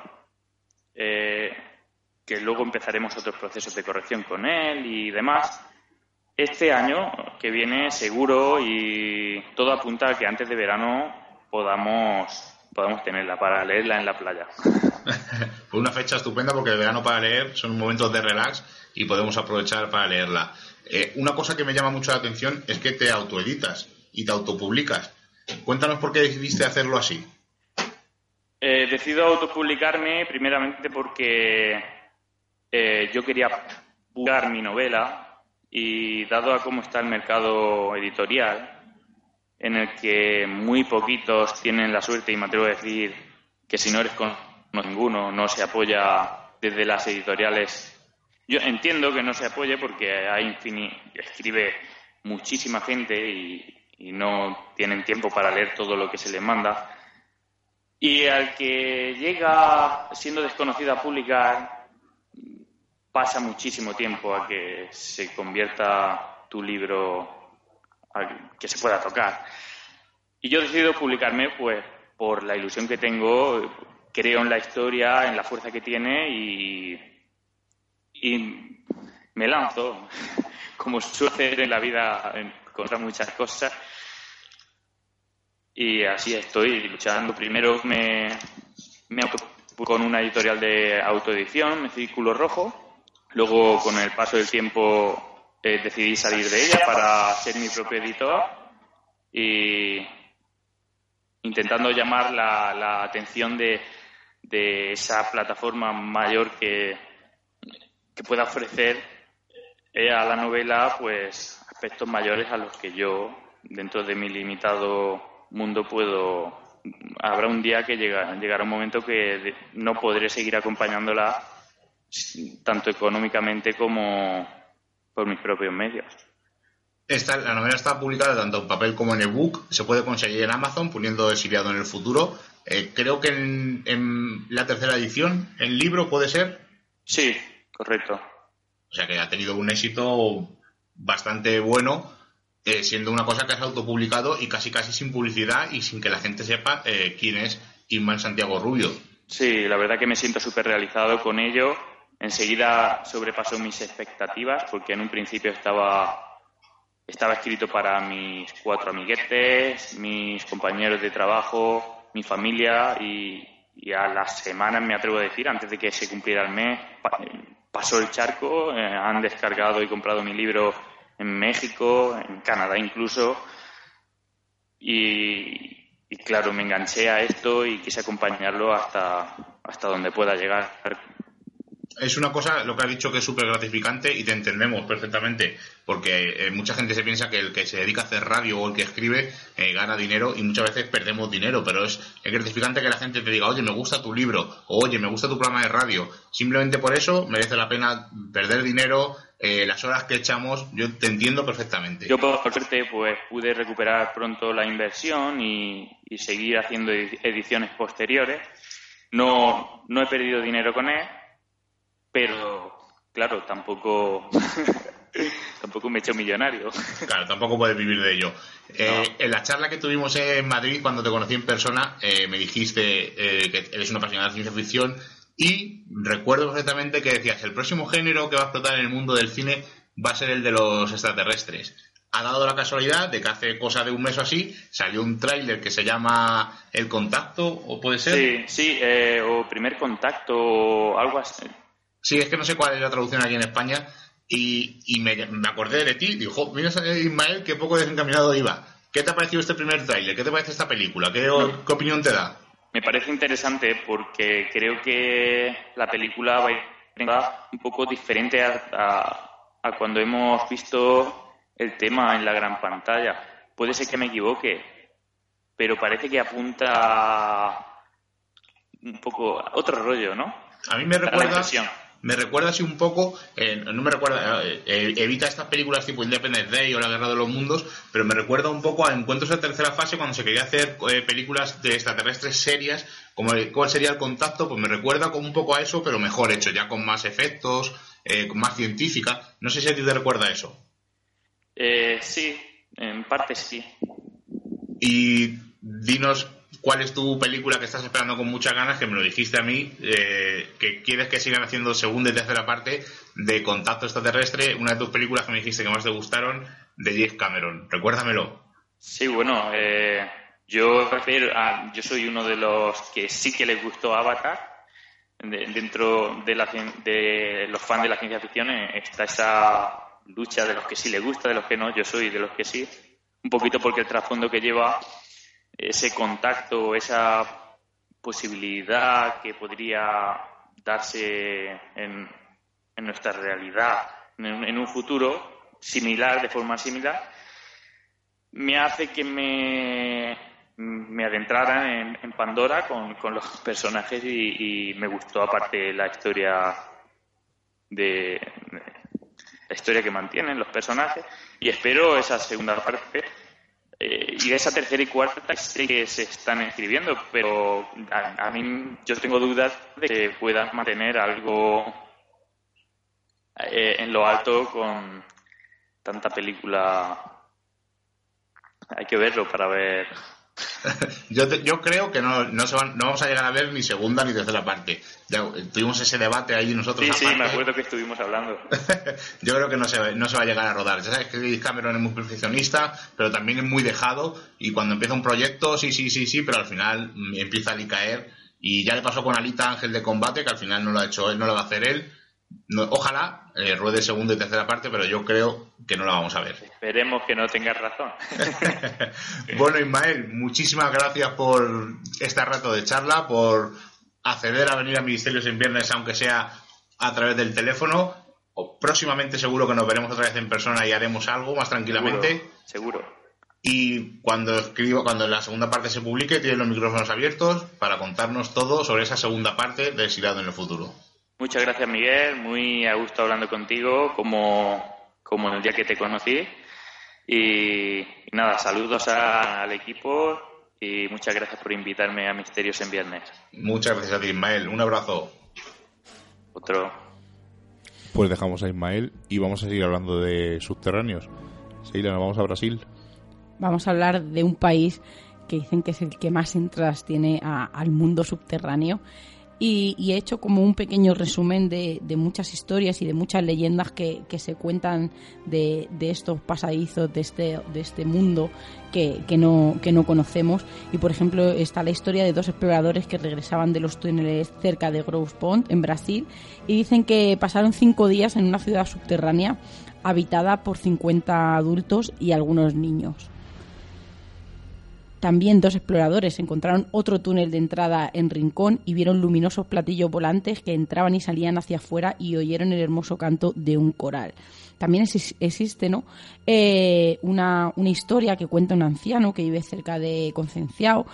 eh, que luego empezaremos otros procesos de corrección con él y demás este año que viene seguro y todo apunta a que antes de verano podamos podamos tenerla para leerla en la playa. Fue una fecha estupenda porque el verano para leer son momentos de relax y podemos aprovechar para leerla. Eh, una cosa que me llama mucho la atención es que te autoeditas y te autopublicas. Cuéntanos por qué decidiste hacerlo así. Eh, decido autopublicarme primeramente porque eh, yo quería publicar mi novela y dado a cómo está el mercado editorial, en el que muy poquitos tienen la suerte, y me atrevo a decir que si no eres con ninguno, no se apoya desde las editoriales. Yo entiendo que no se apoye porque hay escribe muchísima gente y, no tienen tiempo para leer todo lo que se les manda. Y al que llega siendo desconocido a publicar, pasa muchísimo tiempo a que se convierta tu libro, a que se pueda tocar. Y yo he decidido publicarme pues por la ilusión que tengo, creo en la historia, en la fuerza que tiene y, y me lanzo, como sucede en la vida contra muchas cosas. Y así estoy luchando. Primero me, me con una editorial de autoedición, Círculo Rojo, Luego, con el paso del tiempo, eh, decidí salir de ella para ser mi propio editor y intentando llamar la, atención de, esa plataforma mayor que, pueda ofrecer eh, a la novela pues aspectos mayores a los que yo dentro de mi limitado mundo puedo habrá un día que llega, llegará un momento que no podré seguir acompañándola tanto económicamente como por mis propios medios. Esta, la novela está publicada tanto en papel como en ebook. Se puede conseguir en Amazon poniendo exiliado en el futuro. Eh, creo que en, la tercera edición, en libro, puede ser. Sí, correcto. O sea que ha tenido un éxito bastante bueno, eh, siendo una cosa que has autopublicado y casi casi sin publicidad y sin que la gente sepa eh, quién es Inman Santiago Rubio. Sí, la verdad que me siento súper realizado con ello Enseguida sobrepasó mis expectativas porque en un principio estaba, estaba escrito para mis cuatro amiguetes, mis compañeros de trabajo, mi familia y, a las semanas, me atrevo a decir, antes de que se cumpliera el mes, pasó el charco, eh, han descargado y comprado mi libro en México, en Canadá incluso, y, y, claro, me enganché a esto y quise acompañarlo hasta, hasta donde pueda llegar es una cosa, lo que has dicho, que es súper gratificante y te entendemos perfectamente, porque eh, mucha gente se piensa que el que se dedica a hacer radio o el que escribe eh, gana dinero y muchas veces perdemos dinero, pero es, gratificante que la gente te diga, oye, me gusta tu libro, o oye, me gusta tu programa de radio. Simplemente por eso merece la pena perder dinero, eh, las horas que echamos, yo te entiendo perfectamente. Yo, por suerte, pues pude recuperar pronto la inversión y, y seguir haciendo ediciones posteriores. No, no he perdido dinero con él, pero claro, tampoco tampoco me he hecho millonario. Claro, tampoco puedes vivir de ello. Eh, en la charla que tuvimos en Madrid, cuando te conocí en persona, eh, me dijiste eh, que eres una apasionada de ciencia ficción y recuerdo perfectamente que decías, el próximo género que va a explotar en el mundo del cine va a ser el de los extraterrestres. Ha dado la casualidad de que hace cosa de un mes o así salió un tráiler que se llama El Contacto, ¿o puede ser? Sí, sí, o Primer Contacto, o algo así Sí, es que no sé cuál es la traducción aquí en España. Y, me, acordé de ti, dijo, mira Ismael, qué poco desencaminado iba. ¿Qué te ha parecido este primer tráiler? ¿Qué te parece esta película? ¿Qué, opinión te da? Me parece interesante porque creo que la película va a un poco diferente a, a cuando hemos visto el tema en la gran pantalla. Puede ser que me equivoque, pero parece que apunta un poco a otro rollo, ¿no? A mí me recuerda me recuerda así un poco, eh, no me recuerda, eh, eh, evita estas películas tipo Independence Day o La Guerra de los Mundos, pero me recuerda un poco a Encuentros de Tercera Fase cuando se quería hacer películas de extraterrestres serias, como cuál sería el contacto, pues me recuerda como un poco a eso, pero mejor hecho, ya con más efectos, con más científica. No sé si a ti te recuerda eso. sí, en parte sí. Y dinos cuál es tu película que estás esperando con muchas ganas, que me lo dijiste a mí, eh, que quieres que sigan haciendo segunda y tercera parte de Contacto Extraterrestre, una de tus películas que me dijiste que más te gustaron, de Jeff Cameron. Recuérdamelo. Sí, bueno, eh, yo, yo soy uno de los que sí que les gustó Avatar. dentro de, la, de los fans de la ciencia ficción eh, está esa lucha de los que sí les gusta, de los que no. Yo soy de los que sí. Un poquito porque el trasfondo que lleva ese contacto, esa posibilidad que podría darse en, nuestra realidad en, un futuro similar, de forma similar, me hace que me, me adentrara en, Pandora con, los personajes y, me gustó aparte la historia de, la historia que mantienen los personajes. Y espero esa segunda parte eh, y esa tercera y cuarta sí que se están escribiendo, pero a, mí yo tengo dudas de que puedan mantener algo eh, en lo alto con tanta película. Hay que verlo para ver yo, yo creo que no, no, se van, no vamos a llegar a ver ni segunda ni tercera parte. Ya, tuvimos ese debate ahí nosotros. Sí, sí, me acuerdo que estuvimos hablando. yo creo que no se, no se va a llegar a rodar. Ya sabes que Cameron es muy perfeccionista, pero también es muy dejado. Y cuando empieza un proyecto, sí, sí, sí, sí, pero al final empieza a caer. Y ya le pasó con Alita Ángel de Combate, que al final no lo ha hecho él, no lo va a hacer él ojalá eh, ruede segunda y tercera parte, pero yo creo que no la vamos a ver. Esperemos que no tengas razón. bueno, Ismael, muchísimas gracias por este rato de charla, por acceder a venir a Ministerios en Viernes, aunque sea a través del teléfono. próximamente seguro que nos veremos otra vez en persona y haremos algo más tranquilamente. Seguro. Y cuando escribo, cuando la segunda parte se publique, tienes los micrófonos abiertos para contarnos todo sobre esa segunda parte de Exilado en el futuro. Muchas gracias, Miguel. Muy a gusto hablando contigo, como, como el día que te conocí. Y, nada, saludos al equipo y muchas gracias por invitarme a Misterios en Viernes. Muchas gracias a ti, Ismael. Un abrazo. Otro. Pues dejamos a Ismael y vamos a seguir hablando de subterráneos. Seila, nos vamos a Brasil. Vamos a hablar de un país que dicen que es el que más entradas tiene al mundo subterráneo y, he hecho como un pequeño resumen de, muchas historias y de muchas leyendas que, se cuentan de, estos pasadizos, de este, de este mundo que, no, que no conocemos. Y por ejemplo está la historia de dos exploradores que regresaban de los túneles cerca de Grosse Pond, en Brasil, y dicen que pasaron cinco días en una ciudad subterránea habitada por 50 adultos y algunos niños. También dos exploradores encontraron otro túnel de entrada en Rincón y vieron luminosos platillos volantes que entraban y salían hacia afuera y oyeron el hermoso canto de un coral. También existe ¿no? Eh, una, una historia que cuenta un anciano que vive cerca de Concenciao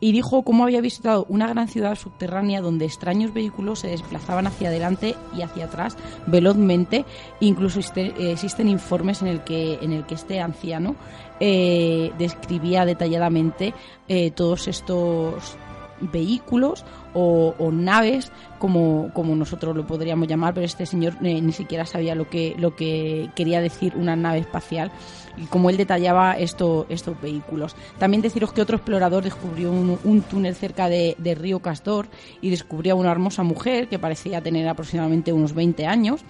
y dijo cómo había visitado una gran ciudad subterránea donde extraños vehículos se desplazaban hacia adelante y hacia atrás velozmente. Incluso existen informes en el que, en el que este anciano eh, describía detalladamente eh, todos estos vehículos o, naves, como, como, nosotros lo podríamos llamar, pero este señor eh, ni siquiera sabía lo que, lo que quería decir una nave espacial y como él detallaba esto, estos vehículos. También deciros que otro explorador descubrió un, túnel cerca de, Río Castor y descubrió a una hermosa mujer que parecía tener aproximadamente unos 20 años.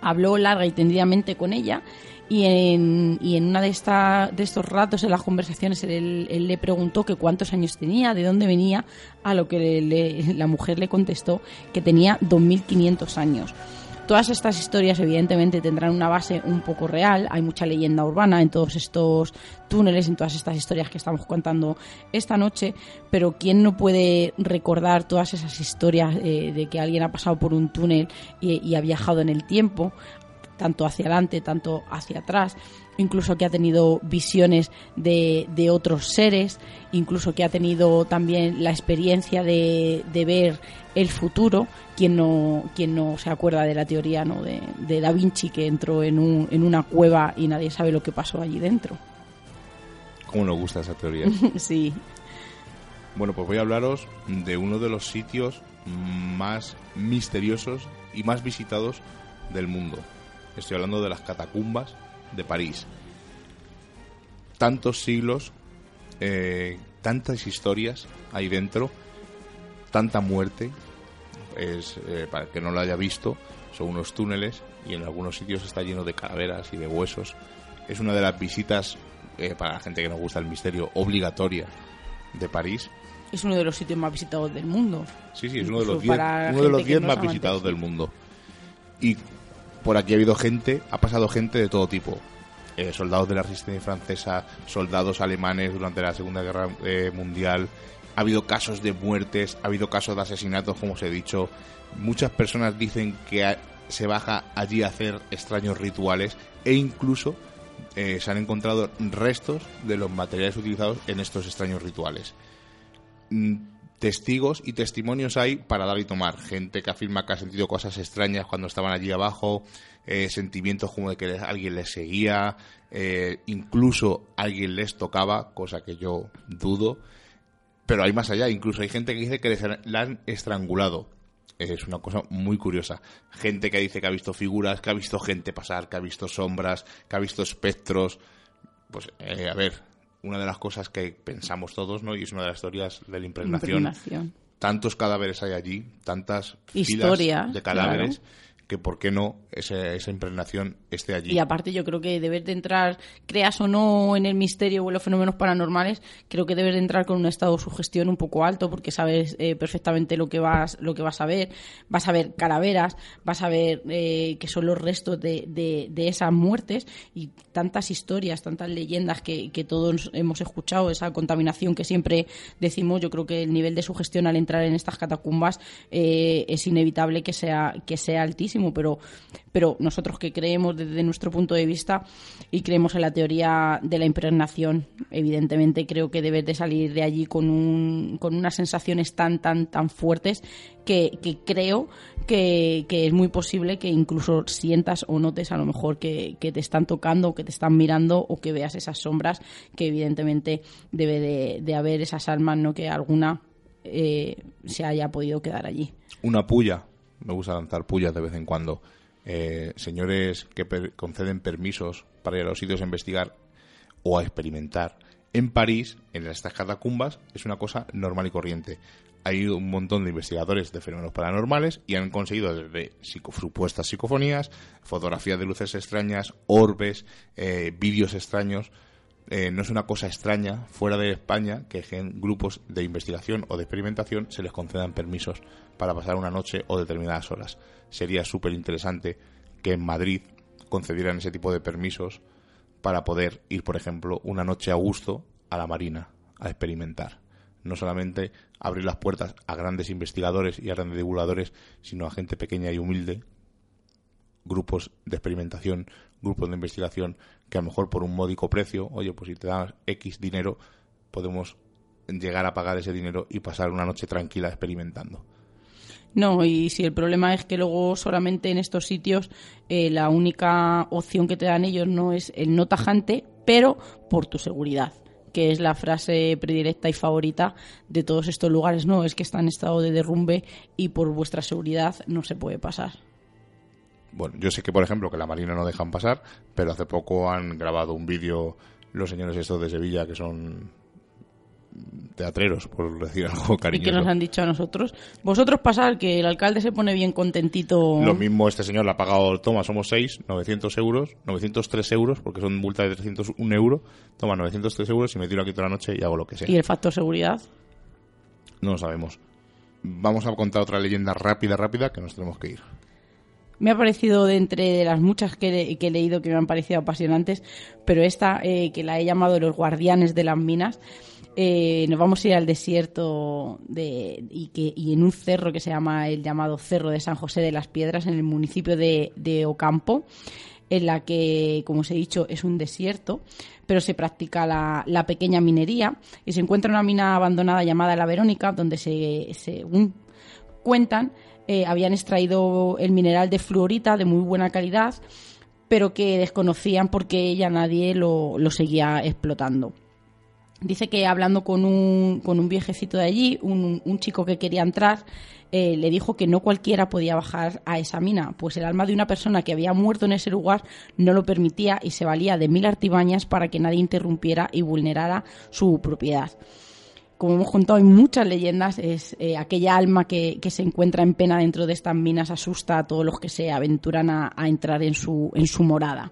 Habló larga y tendidamente con ella y en, y en una de, esta, de estos ratos en las conversaciones él, le preguntó que cuántos años tenía, de dónde venía, a lo que la mujer le contestó que tenía 2.500 años. Todas estas historias evidentemente tendrán una base un poco real, hay mucha leyenda urbana en todos estos túneles, en todas estas historias que estamos contando esta noche, pero ¿quién no puede recordar todas esas historias eh, de que alguien ha pasado por un túnel y ha viajado en el tiempo? Tanto hacia adelante, tanto hacia atrás, incluso que ha tenido visiones de, de otros seres, incluso que ha tenido también la experiencia de, de ver el futuro, quien no, quien no se acuerda de la teoría ¿no? de, de Da Vinci que entró en, un, en una cueva y nadie sabe lo que pasó allí dentro. ¿Cómo nos gusta esa teoría? sí. Bueno, pues voy a hablaros de uno de los sitios más misteriosos y más visitados del mundo. Estoy hablando de las catacumbas de París. Tantos siglos, eh, tantas historias ahí dentro, tanta muerte. Es, eh, para el que no lo haya visto, son unos túneles y en algunos sitios está lleno de calaveras y de huesos. Es una de las visitas, eh, para la gente que nos gusta el misterio, obligatoria de París. Es uno de los sitios más visitados del mundo. Sí, sí, es uno de los diez, uno de los diez más visitados del mundo. Y por aquí ha habido gente, ha pasado gente de todo tipo. Eh, soldados de la resistencia francesa, soldados alemanes durante la Segunda Guerra eh, Mundial. Ha habido casos de muertes, ha habido casos de asesinatos, como os he dicho. Muchas personas dicen que se baja allí a hacer extraños rituales e incluso eh, se han encontrado restos de los materiales utilizados en estos extraños rituales. Testigos y testimonios hay para dar y tomar. Gente que afirma que ha sentido cosas extrañas cuando estaban allí abajo, eh, sentimientos como de que alguien les seguía, eh, incluso alguien les tocaba, cosa que yo dudo. Pero hay más allá, incluso hay gente que dice que les la han estrangulado. Es una cosa muy curiosa. Gente que dice que ha visto figuras, que ha visto gente pasar, que ha visto sombras, que ha visto espectros. Pues, eh, a ver, una de las cosas que pensamos todos, ¿no? Y es una de las historias de la impregnación. Tantos cadáveres hay allí, tantas Historia, de cadáveres que por qué no esa, esa, impregnación esté allí. Y aparte yo creo que debes de entrar, creas o no en el misterio o en los fenómenos paranormales, creo que debes de entrar con un estado de sugestión un poco alto porque sabes eh, perfectamente lo que vas lo que vas a ver. Vas a ver calaveras, vas a ver eh, que son los restos de, de, esas muertes y tantas historias, tantas leyendas que, que todos hemos escuchado, esa contaminación que siempre decimos, yo creo que el nivel de sugestión al entrar en estas catacumbas eh, es inevitable que sea, que sea altísimo pero, pero nosotros que creemos desde nuestro punto de vista y creemos en la teoría de la impregnación, evidentemente creo que debes de salir de allí con, un, con unas sensaciones tan, tan, tan fuertes que, creo que, es muy posible que incluso sientas o notes a lo mejor que, te están tocando que te están mirando o que veas esas sombras que evidentemente debe de, haber esas almas, no que alguna eh, se haya podido quedar allí. Una puya me gusta lanzar pullas de vez en cuando. Eh, señores que conceden permisos para ir a los sitios a investigar o a experimentar. En París, en estas catacumbas, es una cosa normal y corriente. Hay un montón de investigadores de fenómenos paranormales y han conseguido desde supuestas psicofonías, fotografías de luces extrañas, orbes, eh, vídeos extraños. Eh, no es una cosa extraña fuera de España que en grupos de investigación o de experimentación se les concedan permisos para pasar una noche o determinadas horas. Sería súper interesante que en Madrid concedieran ese tipo de permisos para poder ir, por ejemplo, una noche a gusto a la Marina, a experimentar. No solamente abrir las puertas a grandes investigadores y a grandes divulgadores, sino a gente pequeña y humilde, grupos de experimentación, grupos de investigación, que a lo mejor por un módico precio, oye, pues si te das X dinero, podemos llegar a pagar ese dinero y pasar una noche tranquila experimentando. No, y si el problema es que luego solamente en estos sitios eh, la única opción que te dan ellos no es el no tajante, pero por tu seguridad que es la frase predilecta y favorita de todos estos lugares. No, es que está en estado de derrumbe y por vuestra seguridad no se puede pasar. Bueno, yo sé que, por ejemplo, que la Marina no dejan pasar, pero hace poco han grabado un vídeo los señores estos de Sevilla que son teatreros, por decir algo cariñoso. ¿Y qué nos han dicho a nosotros? Vosotros pasar, que el alcalde se pone bien contentito. Lo mismo este señor le ha pagado, toma, somos seis, 900 euros, 903 euros, porque son multas de 301 euros, toma, 903 euros y me tiro aquí toda la noche y hago lo que sea. ¿Y el factor seguridad? No lo sabemos. Vamos a contar otra leyenda rápida, rápida, que nos tenemos que ir. Me ha parecido de entre las muchas que, he leído que me han parecido apasionantes, pero esta, eh, que la he llamado Los Guardianes de las Minas, eh, nos vamos a ir al desierto de, y, que, y en un cerro que se llama el llamado Cerro de San José de las Piedras, en el municipio de, Ocampo, en la que, como os he dicho, es un desierto, pero se practica la, pequeña minería y se encuentra una mina abandonada llamada La Verónica, donde, se, según cuentan, eh, habían extraído el mineral de fluorita de muy buena calidad, pero que desconocían porque ya nadie lo seguía explotando. Dice que hablando con un, con un viejecito de allí, un, un chico que quería entrar, eh, le dijo que no cualquiera podía bajar a esa mina, pues el alma de una persona que había muerto en ese lugar no lo permitía y se valía de mil artimañas para que nadie interrumpiera y vulnerara su propiedad. Como hemos contado, hay muchas leyendas, es eh, aquella alma que, que, se encuentra en pena dentro de estas minas asusta a todos los que se aventuran a, a entrar en su, en su morada.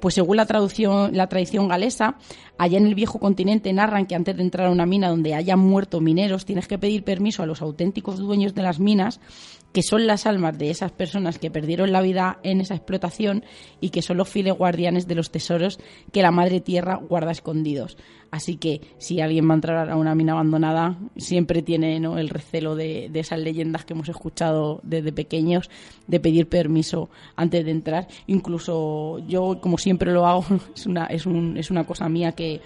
Pues según la, traducción, la tradición galesa, allá en el viejo continente narran que antes de entrar a una mina donde hayan muerto mineros, tienes que pedir permiso a los auténticos dueños de las minas, que son las almas de esas personas que perdieron la vida en esa explotación y que son los fieles guardianes de los tesoros que la madre tierra guarda escondidos. Así que si alguien va a entrar a una mina abandonada, siempre tiene el recelo de, esas leyendas que hemos escuchado desde pequeños, de pedir permiso antes de entrar. Incluso yo, como siempre lo hago, es una, es, un, es una cosa mía que,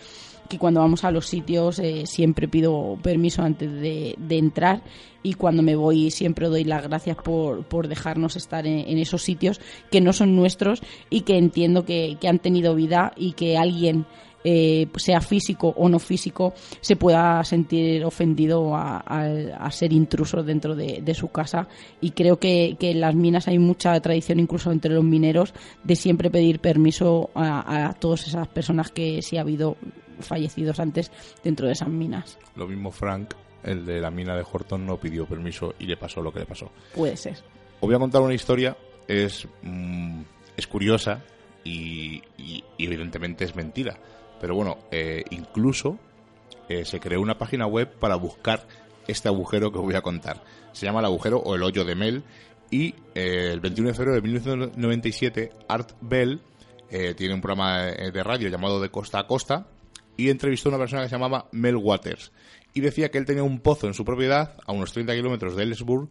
cuando vamos a los sitios eh, siempre pido permiso antes de, entrar y cuando me voy siempre doy las gracias por, por dejarnos estar en, esos sitios que no son nuestros y que entiendo que, que han tenido vida y que alguien eh, sea físico o no físico, se pueda sentir ofendido a, ser intruso dentro de, su casa. Y creo que, en las minas hay mucha tradición, incluso entre los mineros, de siempre pedir permiso a, a todas esas personas que sí ha habido fallecidos antes dentro de esas minas. Lo mismo Frank, el de la mina de Horton, no pidió permiso y le pasó lo que le pasó. Puede ser. Os voy a contar una historia, es, mm, es curiosa y, evidentemente es mentira. Pero bueno, eh, incluso eh, se creó una página web para buscar este agujero que os voy a contar. Se llama el agujero o el hoyo de Mel y eh, el 21 de febrero de 1997 Art Bell tiene un programa de radio llamado De Costa a Costa y entrevistó a una persona que se llamaba Mel Waters y decía que él tenía un pozo en su propiedad a unos 30 kilómetros de Ellsburg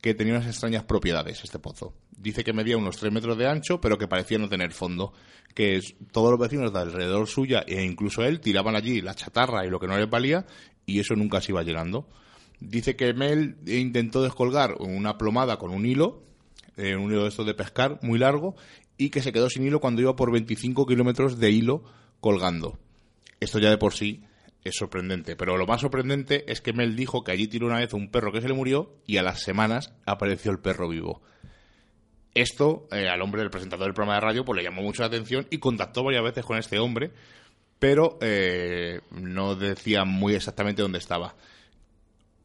que tenía unas extrañas propiedades este pozo. Dice que medía unos 3 metros de ancho, pero que parecía no tener fondo. Que todos los vecinos de alrededor suya, e incluso él, tiraban allí la chatarra y lo que no les valía, y eso nunca se iba llenando. Dice que Mel intentó descolgar una plomada con un hilo, eh, un hilo de estos de pescar muy largo, y que se quedó sin hilo cuando iba por 25 kilómetros de hilo colgando. Esto ya de por sí es sorprendente. Pero lo más sorprendente es que Mel dijo que allí tiró una vez un perro que se le murió y a las semanas apareció el perro vivo. Esto eh, al hombre del presentador del programa de radio pues le llamó mucho la atención y contactó varias veces con este hombre, pero eh, no decía muy exactamente dónde estaba.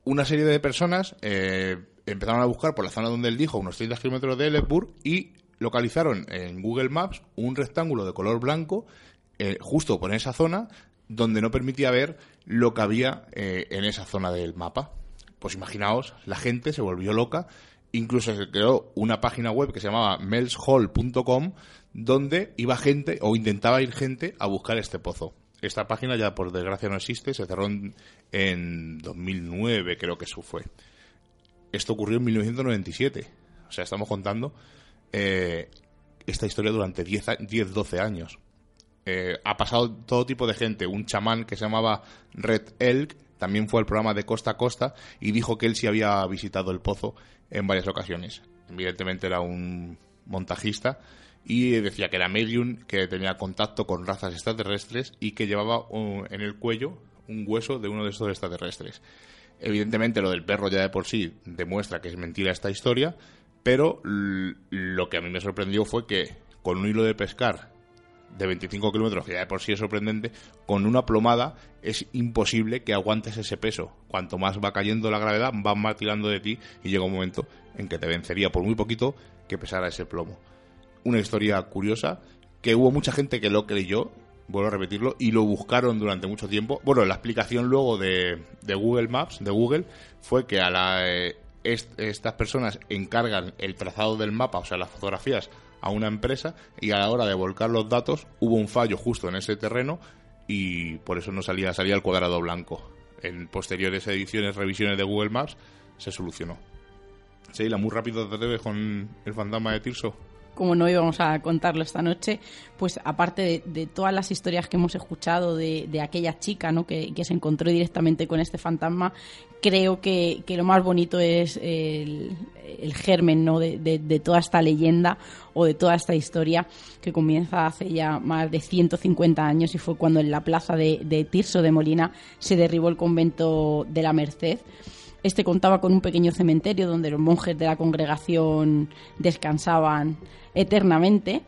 Una serie de personas eh, empezaron a buscar por la zona donde él dijo, unos 30 kilómetros de Ellsburg, y localizaron en Google Maps un rectángulo de color blanco justo por esa zona donde no permitía ver lo que había eh, en esa zona del mapa. Pues imaginaos, la gente se volvió loca, incluso se creó una página web que se llamaba melshall.com donde iba gente o intentaba ir gente a buscar este pozo. esta página ya por desgracia no existe, se cerró en, en 2009, creo que eso fue. Esto ocurrió en 1997. O sea, estamos contando eh, esta historia durante 10, 12 años. Eh, ha pasado todo tipo de gente. Un chamán que se llamaba Red Elk también fue al programa de Costa a Costa y dijo que él sí había visitado el pozo en varias ocasiones. Evidentemente era un montajista y decía que era medium, que tenía contacto con razas extraterrestres y que llevaba en el cuello un hueso de uno de estos extraterrestres. Evidentemente lo del perro ya de por sí demuestra que es mentira esta historia, pero lo que a mí me sorprendió fue que con un hilo de pescar de 25 kilómetros, que ya de por sí es sorprendente, con una plomada es imposible que aguantes ese peso. Cuanto más va cayendo la gravedad, va más tirando de ti y llega un momento en que te vencería por muy poquito que pesara ese plomo. Una historia curiosa que hubo mucha gente que lo creyó, vuelvo a repetirlo, y lo buscaron durante mucho tiempo. Bueno, la explicación luego de, Google Maps, de Google, fue que a la, eh, estas personas encargan el trazado del mapa, o sea, las fotografías, a una empresa y a la hora de volcar los datos hubo un fallo justo en ese terreno y por eso no salía, salía el cuadrado blanco. En posteriores ediciones, revisiones de Google Maps, se solucionó. Seila, muy rápido te debes con el fantasma de Tirso como no íbamos a contarlo esta noche, pues aparte de, todas las historias que hemos escuchado de, aquella chica ¿no? que, se encontró directamente con este fantasma, creo que, lo más bonito es el, germen ¿no? de, toda esta leyenda o de toda esta historia que comienza hace ya más de 150 años y fue cuando en la plaza de Tirso de Molina se derribó el convento de la Merced. Este contaba con un pequeño cementerio donde los monjes de la congregación descansaban eternamente.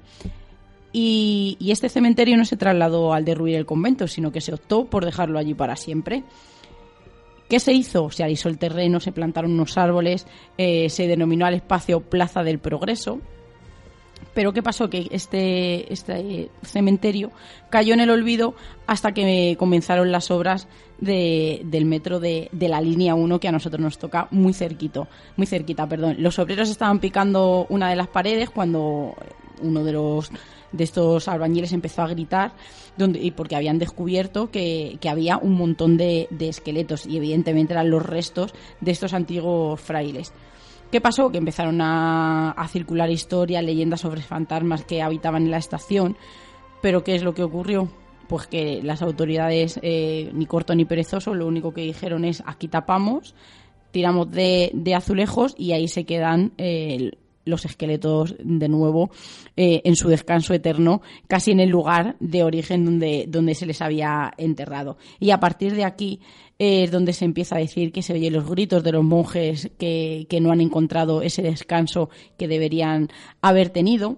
Y, este cementerio no se trasladó al derruir el convento, sino que se optó por dejarlo allí para siempre. ¿Qué se hizo? Se alisó el terreno, se plantaron unos árboles, eh, se denominó al espacio Plaza del Progreso, pero ¿qué pasó? Que este, este cementerio cayó en el olvido hasta que comenzaron las obras de, del metro de, de, la línea 1 que a nosotros nos toca muy cerquito, muy cerquita, perdón. Los obreros estaban picando una de las paredes cuando uno de los de estos albañiles empezó a gritar donde, y porque habían descubierto que, que había un montón de, de esqueletos y evidentemente eran los restos de estos antiguos frailes. ¿Qué pasó? Que empezaron a, circular historias, leyendas sobre fantasmas que habitaban en la estación. Pero ¿qué es lo que ocurrió? Pues que las autoridades, eh, ni corto ni perezoso, lo único que dijeron es aquí tapamos, tiramos de, azulejos y ahí se quedan eh, los esqueletos de nuevo eh, en su descanso eterno, casi en el lugar de origen donde, donde se les había enterrado. Y a partir de aquí es donde se empieza a decir que se oyen los gritos de los monjes que, que no han encontrado ese descanso que deberían haber tenido.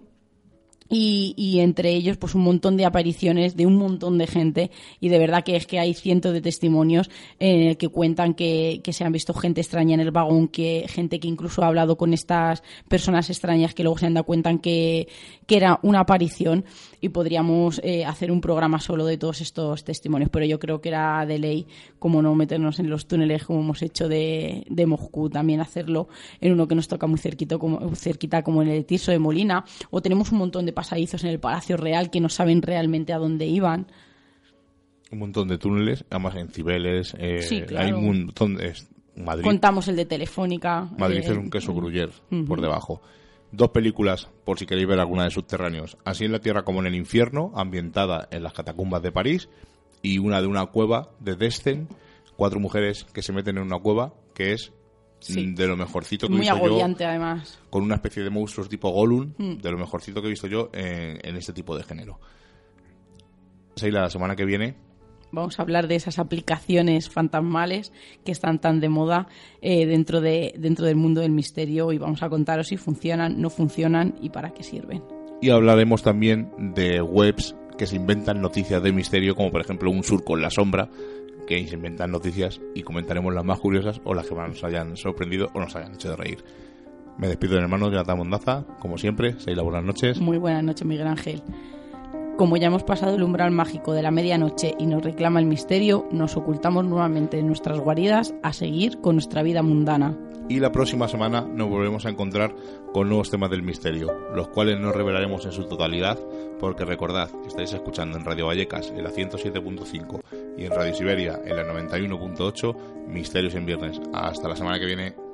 Y, entre ellos pues un montón de apariciones de un montón de gente. Y de verdad que es que hay cientos de testimonios eh, que cuentan que, se han visto gente extraña en el vagón, que gente que incluso ha hablado con estas personas extrañas que luego se han dado cuenta que, que era una aparición y podríamos eh, hacer un programa solo de todos estos testimonios, pero yo creo que era de ley como no meternos en los túneles como hemos hecho de, de Moscú, también hacerlo en uno que nos toca muy cerquito, como, cerquita como en el Tirso de Molina o tenemos un montón de pasadizos en el Palacio Real que no saben realmente a dónde iban. Un montón de túneles, además en Cibeles, eh, hay un montón de... Madrid. Contamos el de Telefónica. Madrid es un queso gruyer por debajo. Dos películas, por si queréis ver alguna de Subterráneos. Así en la Tierra como en el Infierno, ambientada en las catacumbas de París. Y una de una cueva de Destin. Cuatro mujeres que se meten en una cueva que es de lo mejorcito que he visto yo. además. Con una especie de monstruos tipo Gollum, mm. de lo mejorcito que he visto yo en, este tipo de género. Seila, la semana que viene vamos a hablar de esas aplicaciones fantasmales que están tan de moda eh, dentro, de, dentro del mundo del misterio y vamos a contaros si funcionan, no funcionan y para qué sirven. Y hablaremos también de webs que se inventan noticias de misterio, como por ejemplo un surco en la sombra, que se inventan noticias y comentaremos las más curiosas o las que más nos hayan sorprendido o nos hayan hecho de reír. Me despido del hermano Jonathan Mondaza, como siempre, seis buenas noches. Muy buenas noches, Miguel Ángel. Como ya hemos pasado el umbral mágico de la medianoche y nos reclama el misterio, nos ocultamos nuevamente en nuestras guaridas a seguir con nuestra vida mundana. Y la próxima semana nos volvemos a encontrar con nuevos temas del misterio, los cuales no revelaremos en su totalidad porque recordad estáis escuchando en Radio Vallecas en la 107.5 y en Radio Siberia en la 91.8 Misterios en Viernes. Hasta la semana que viene.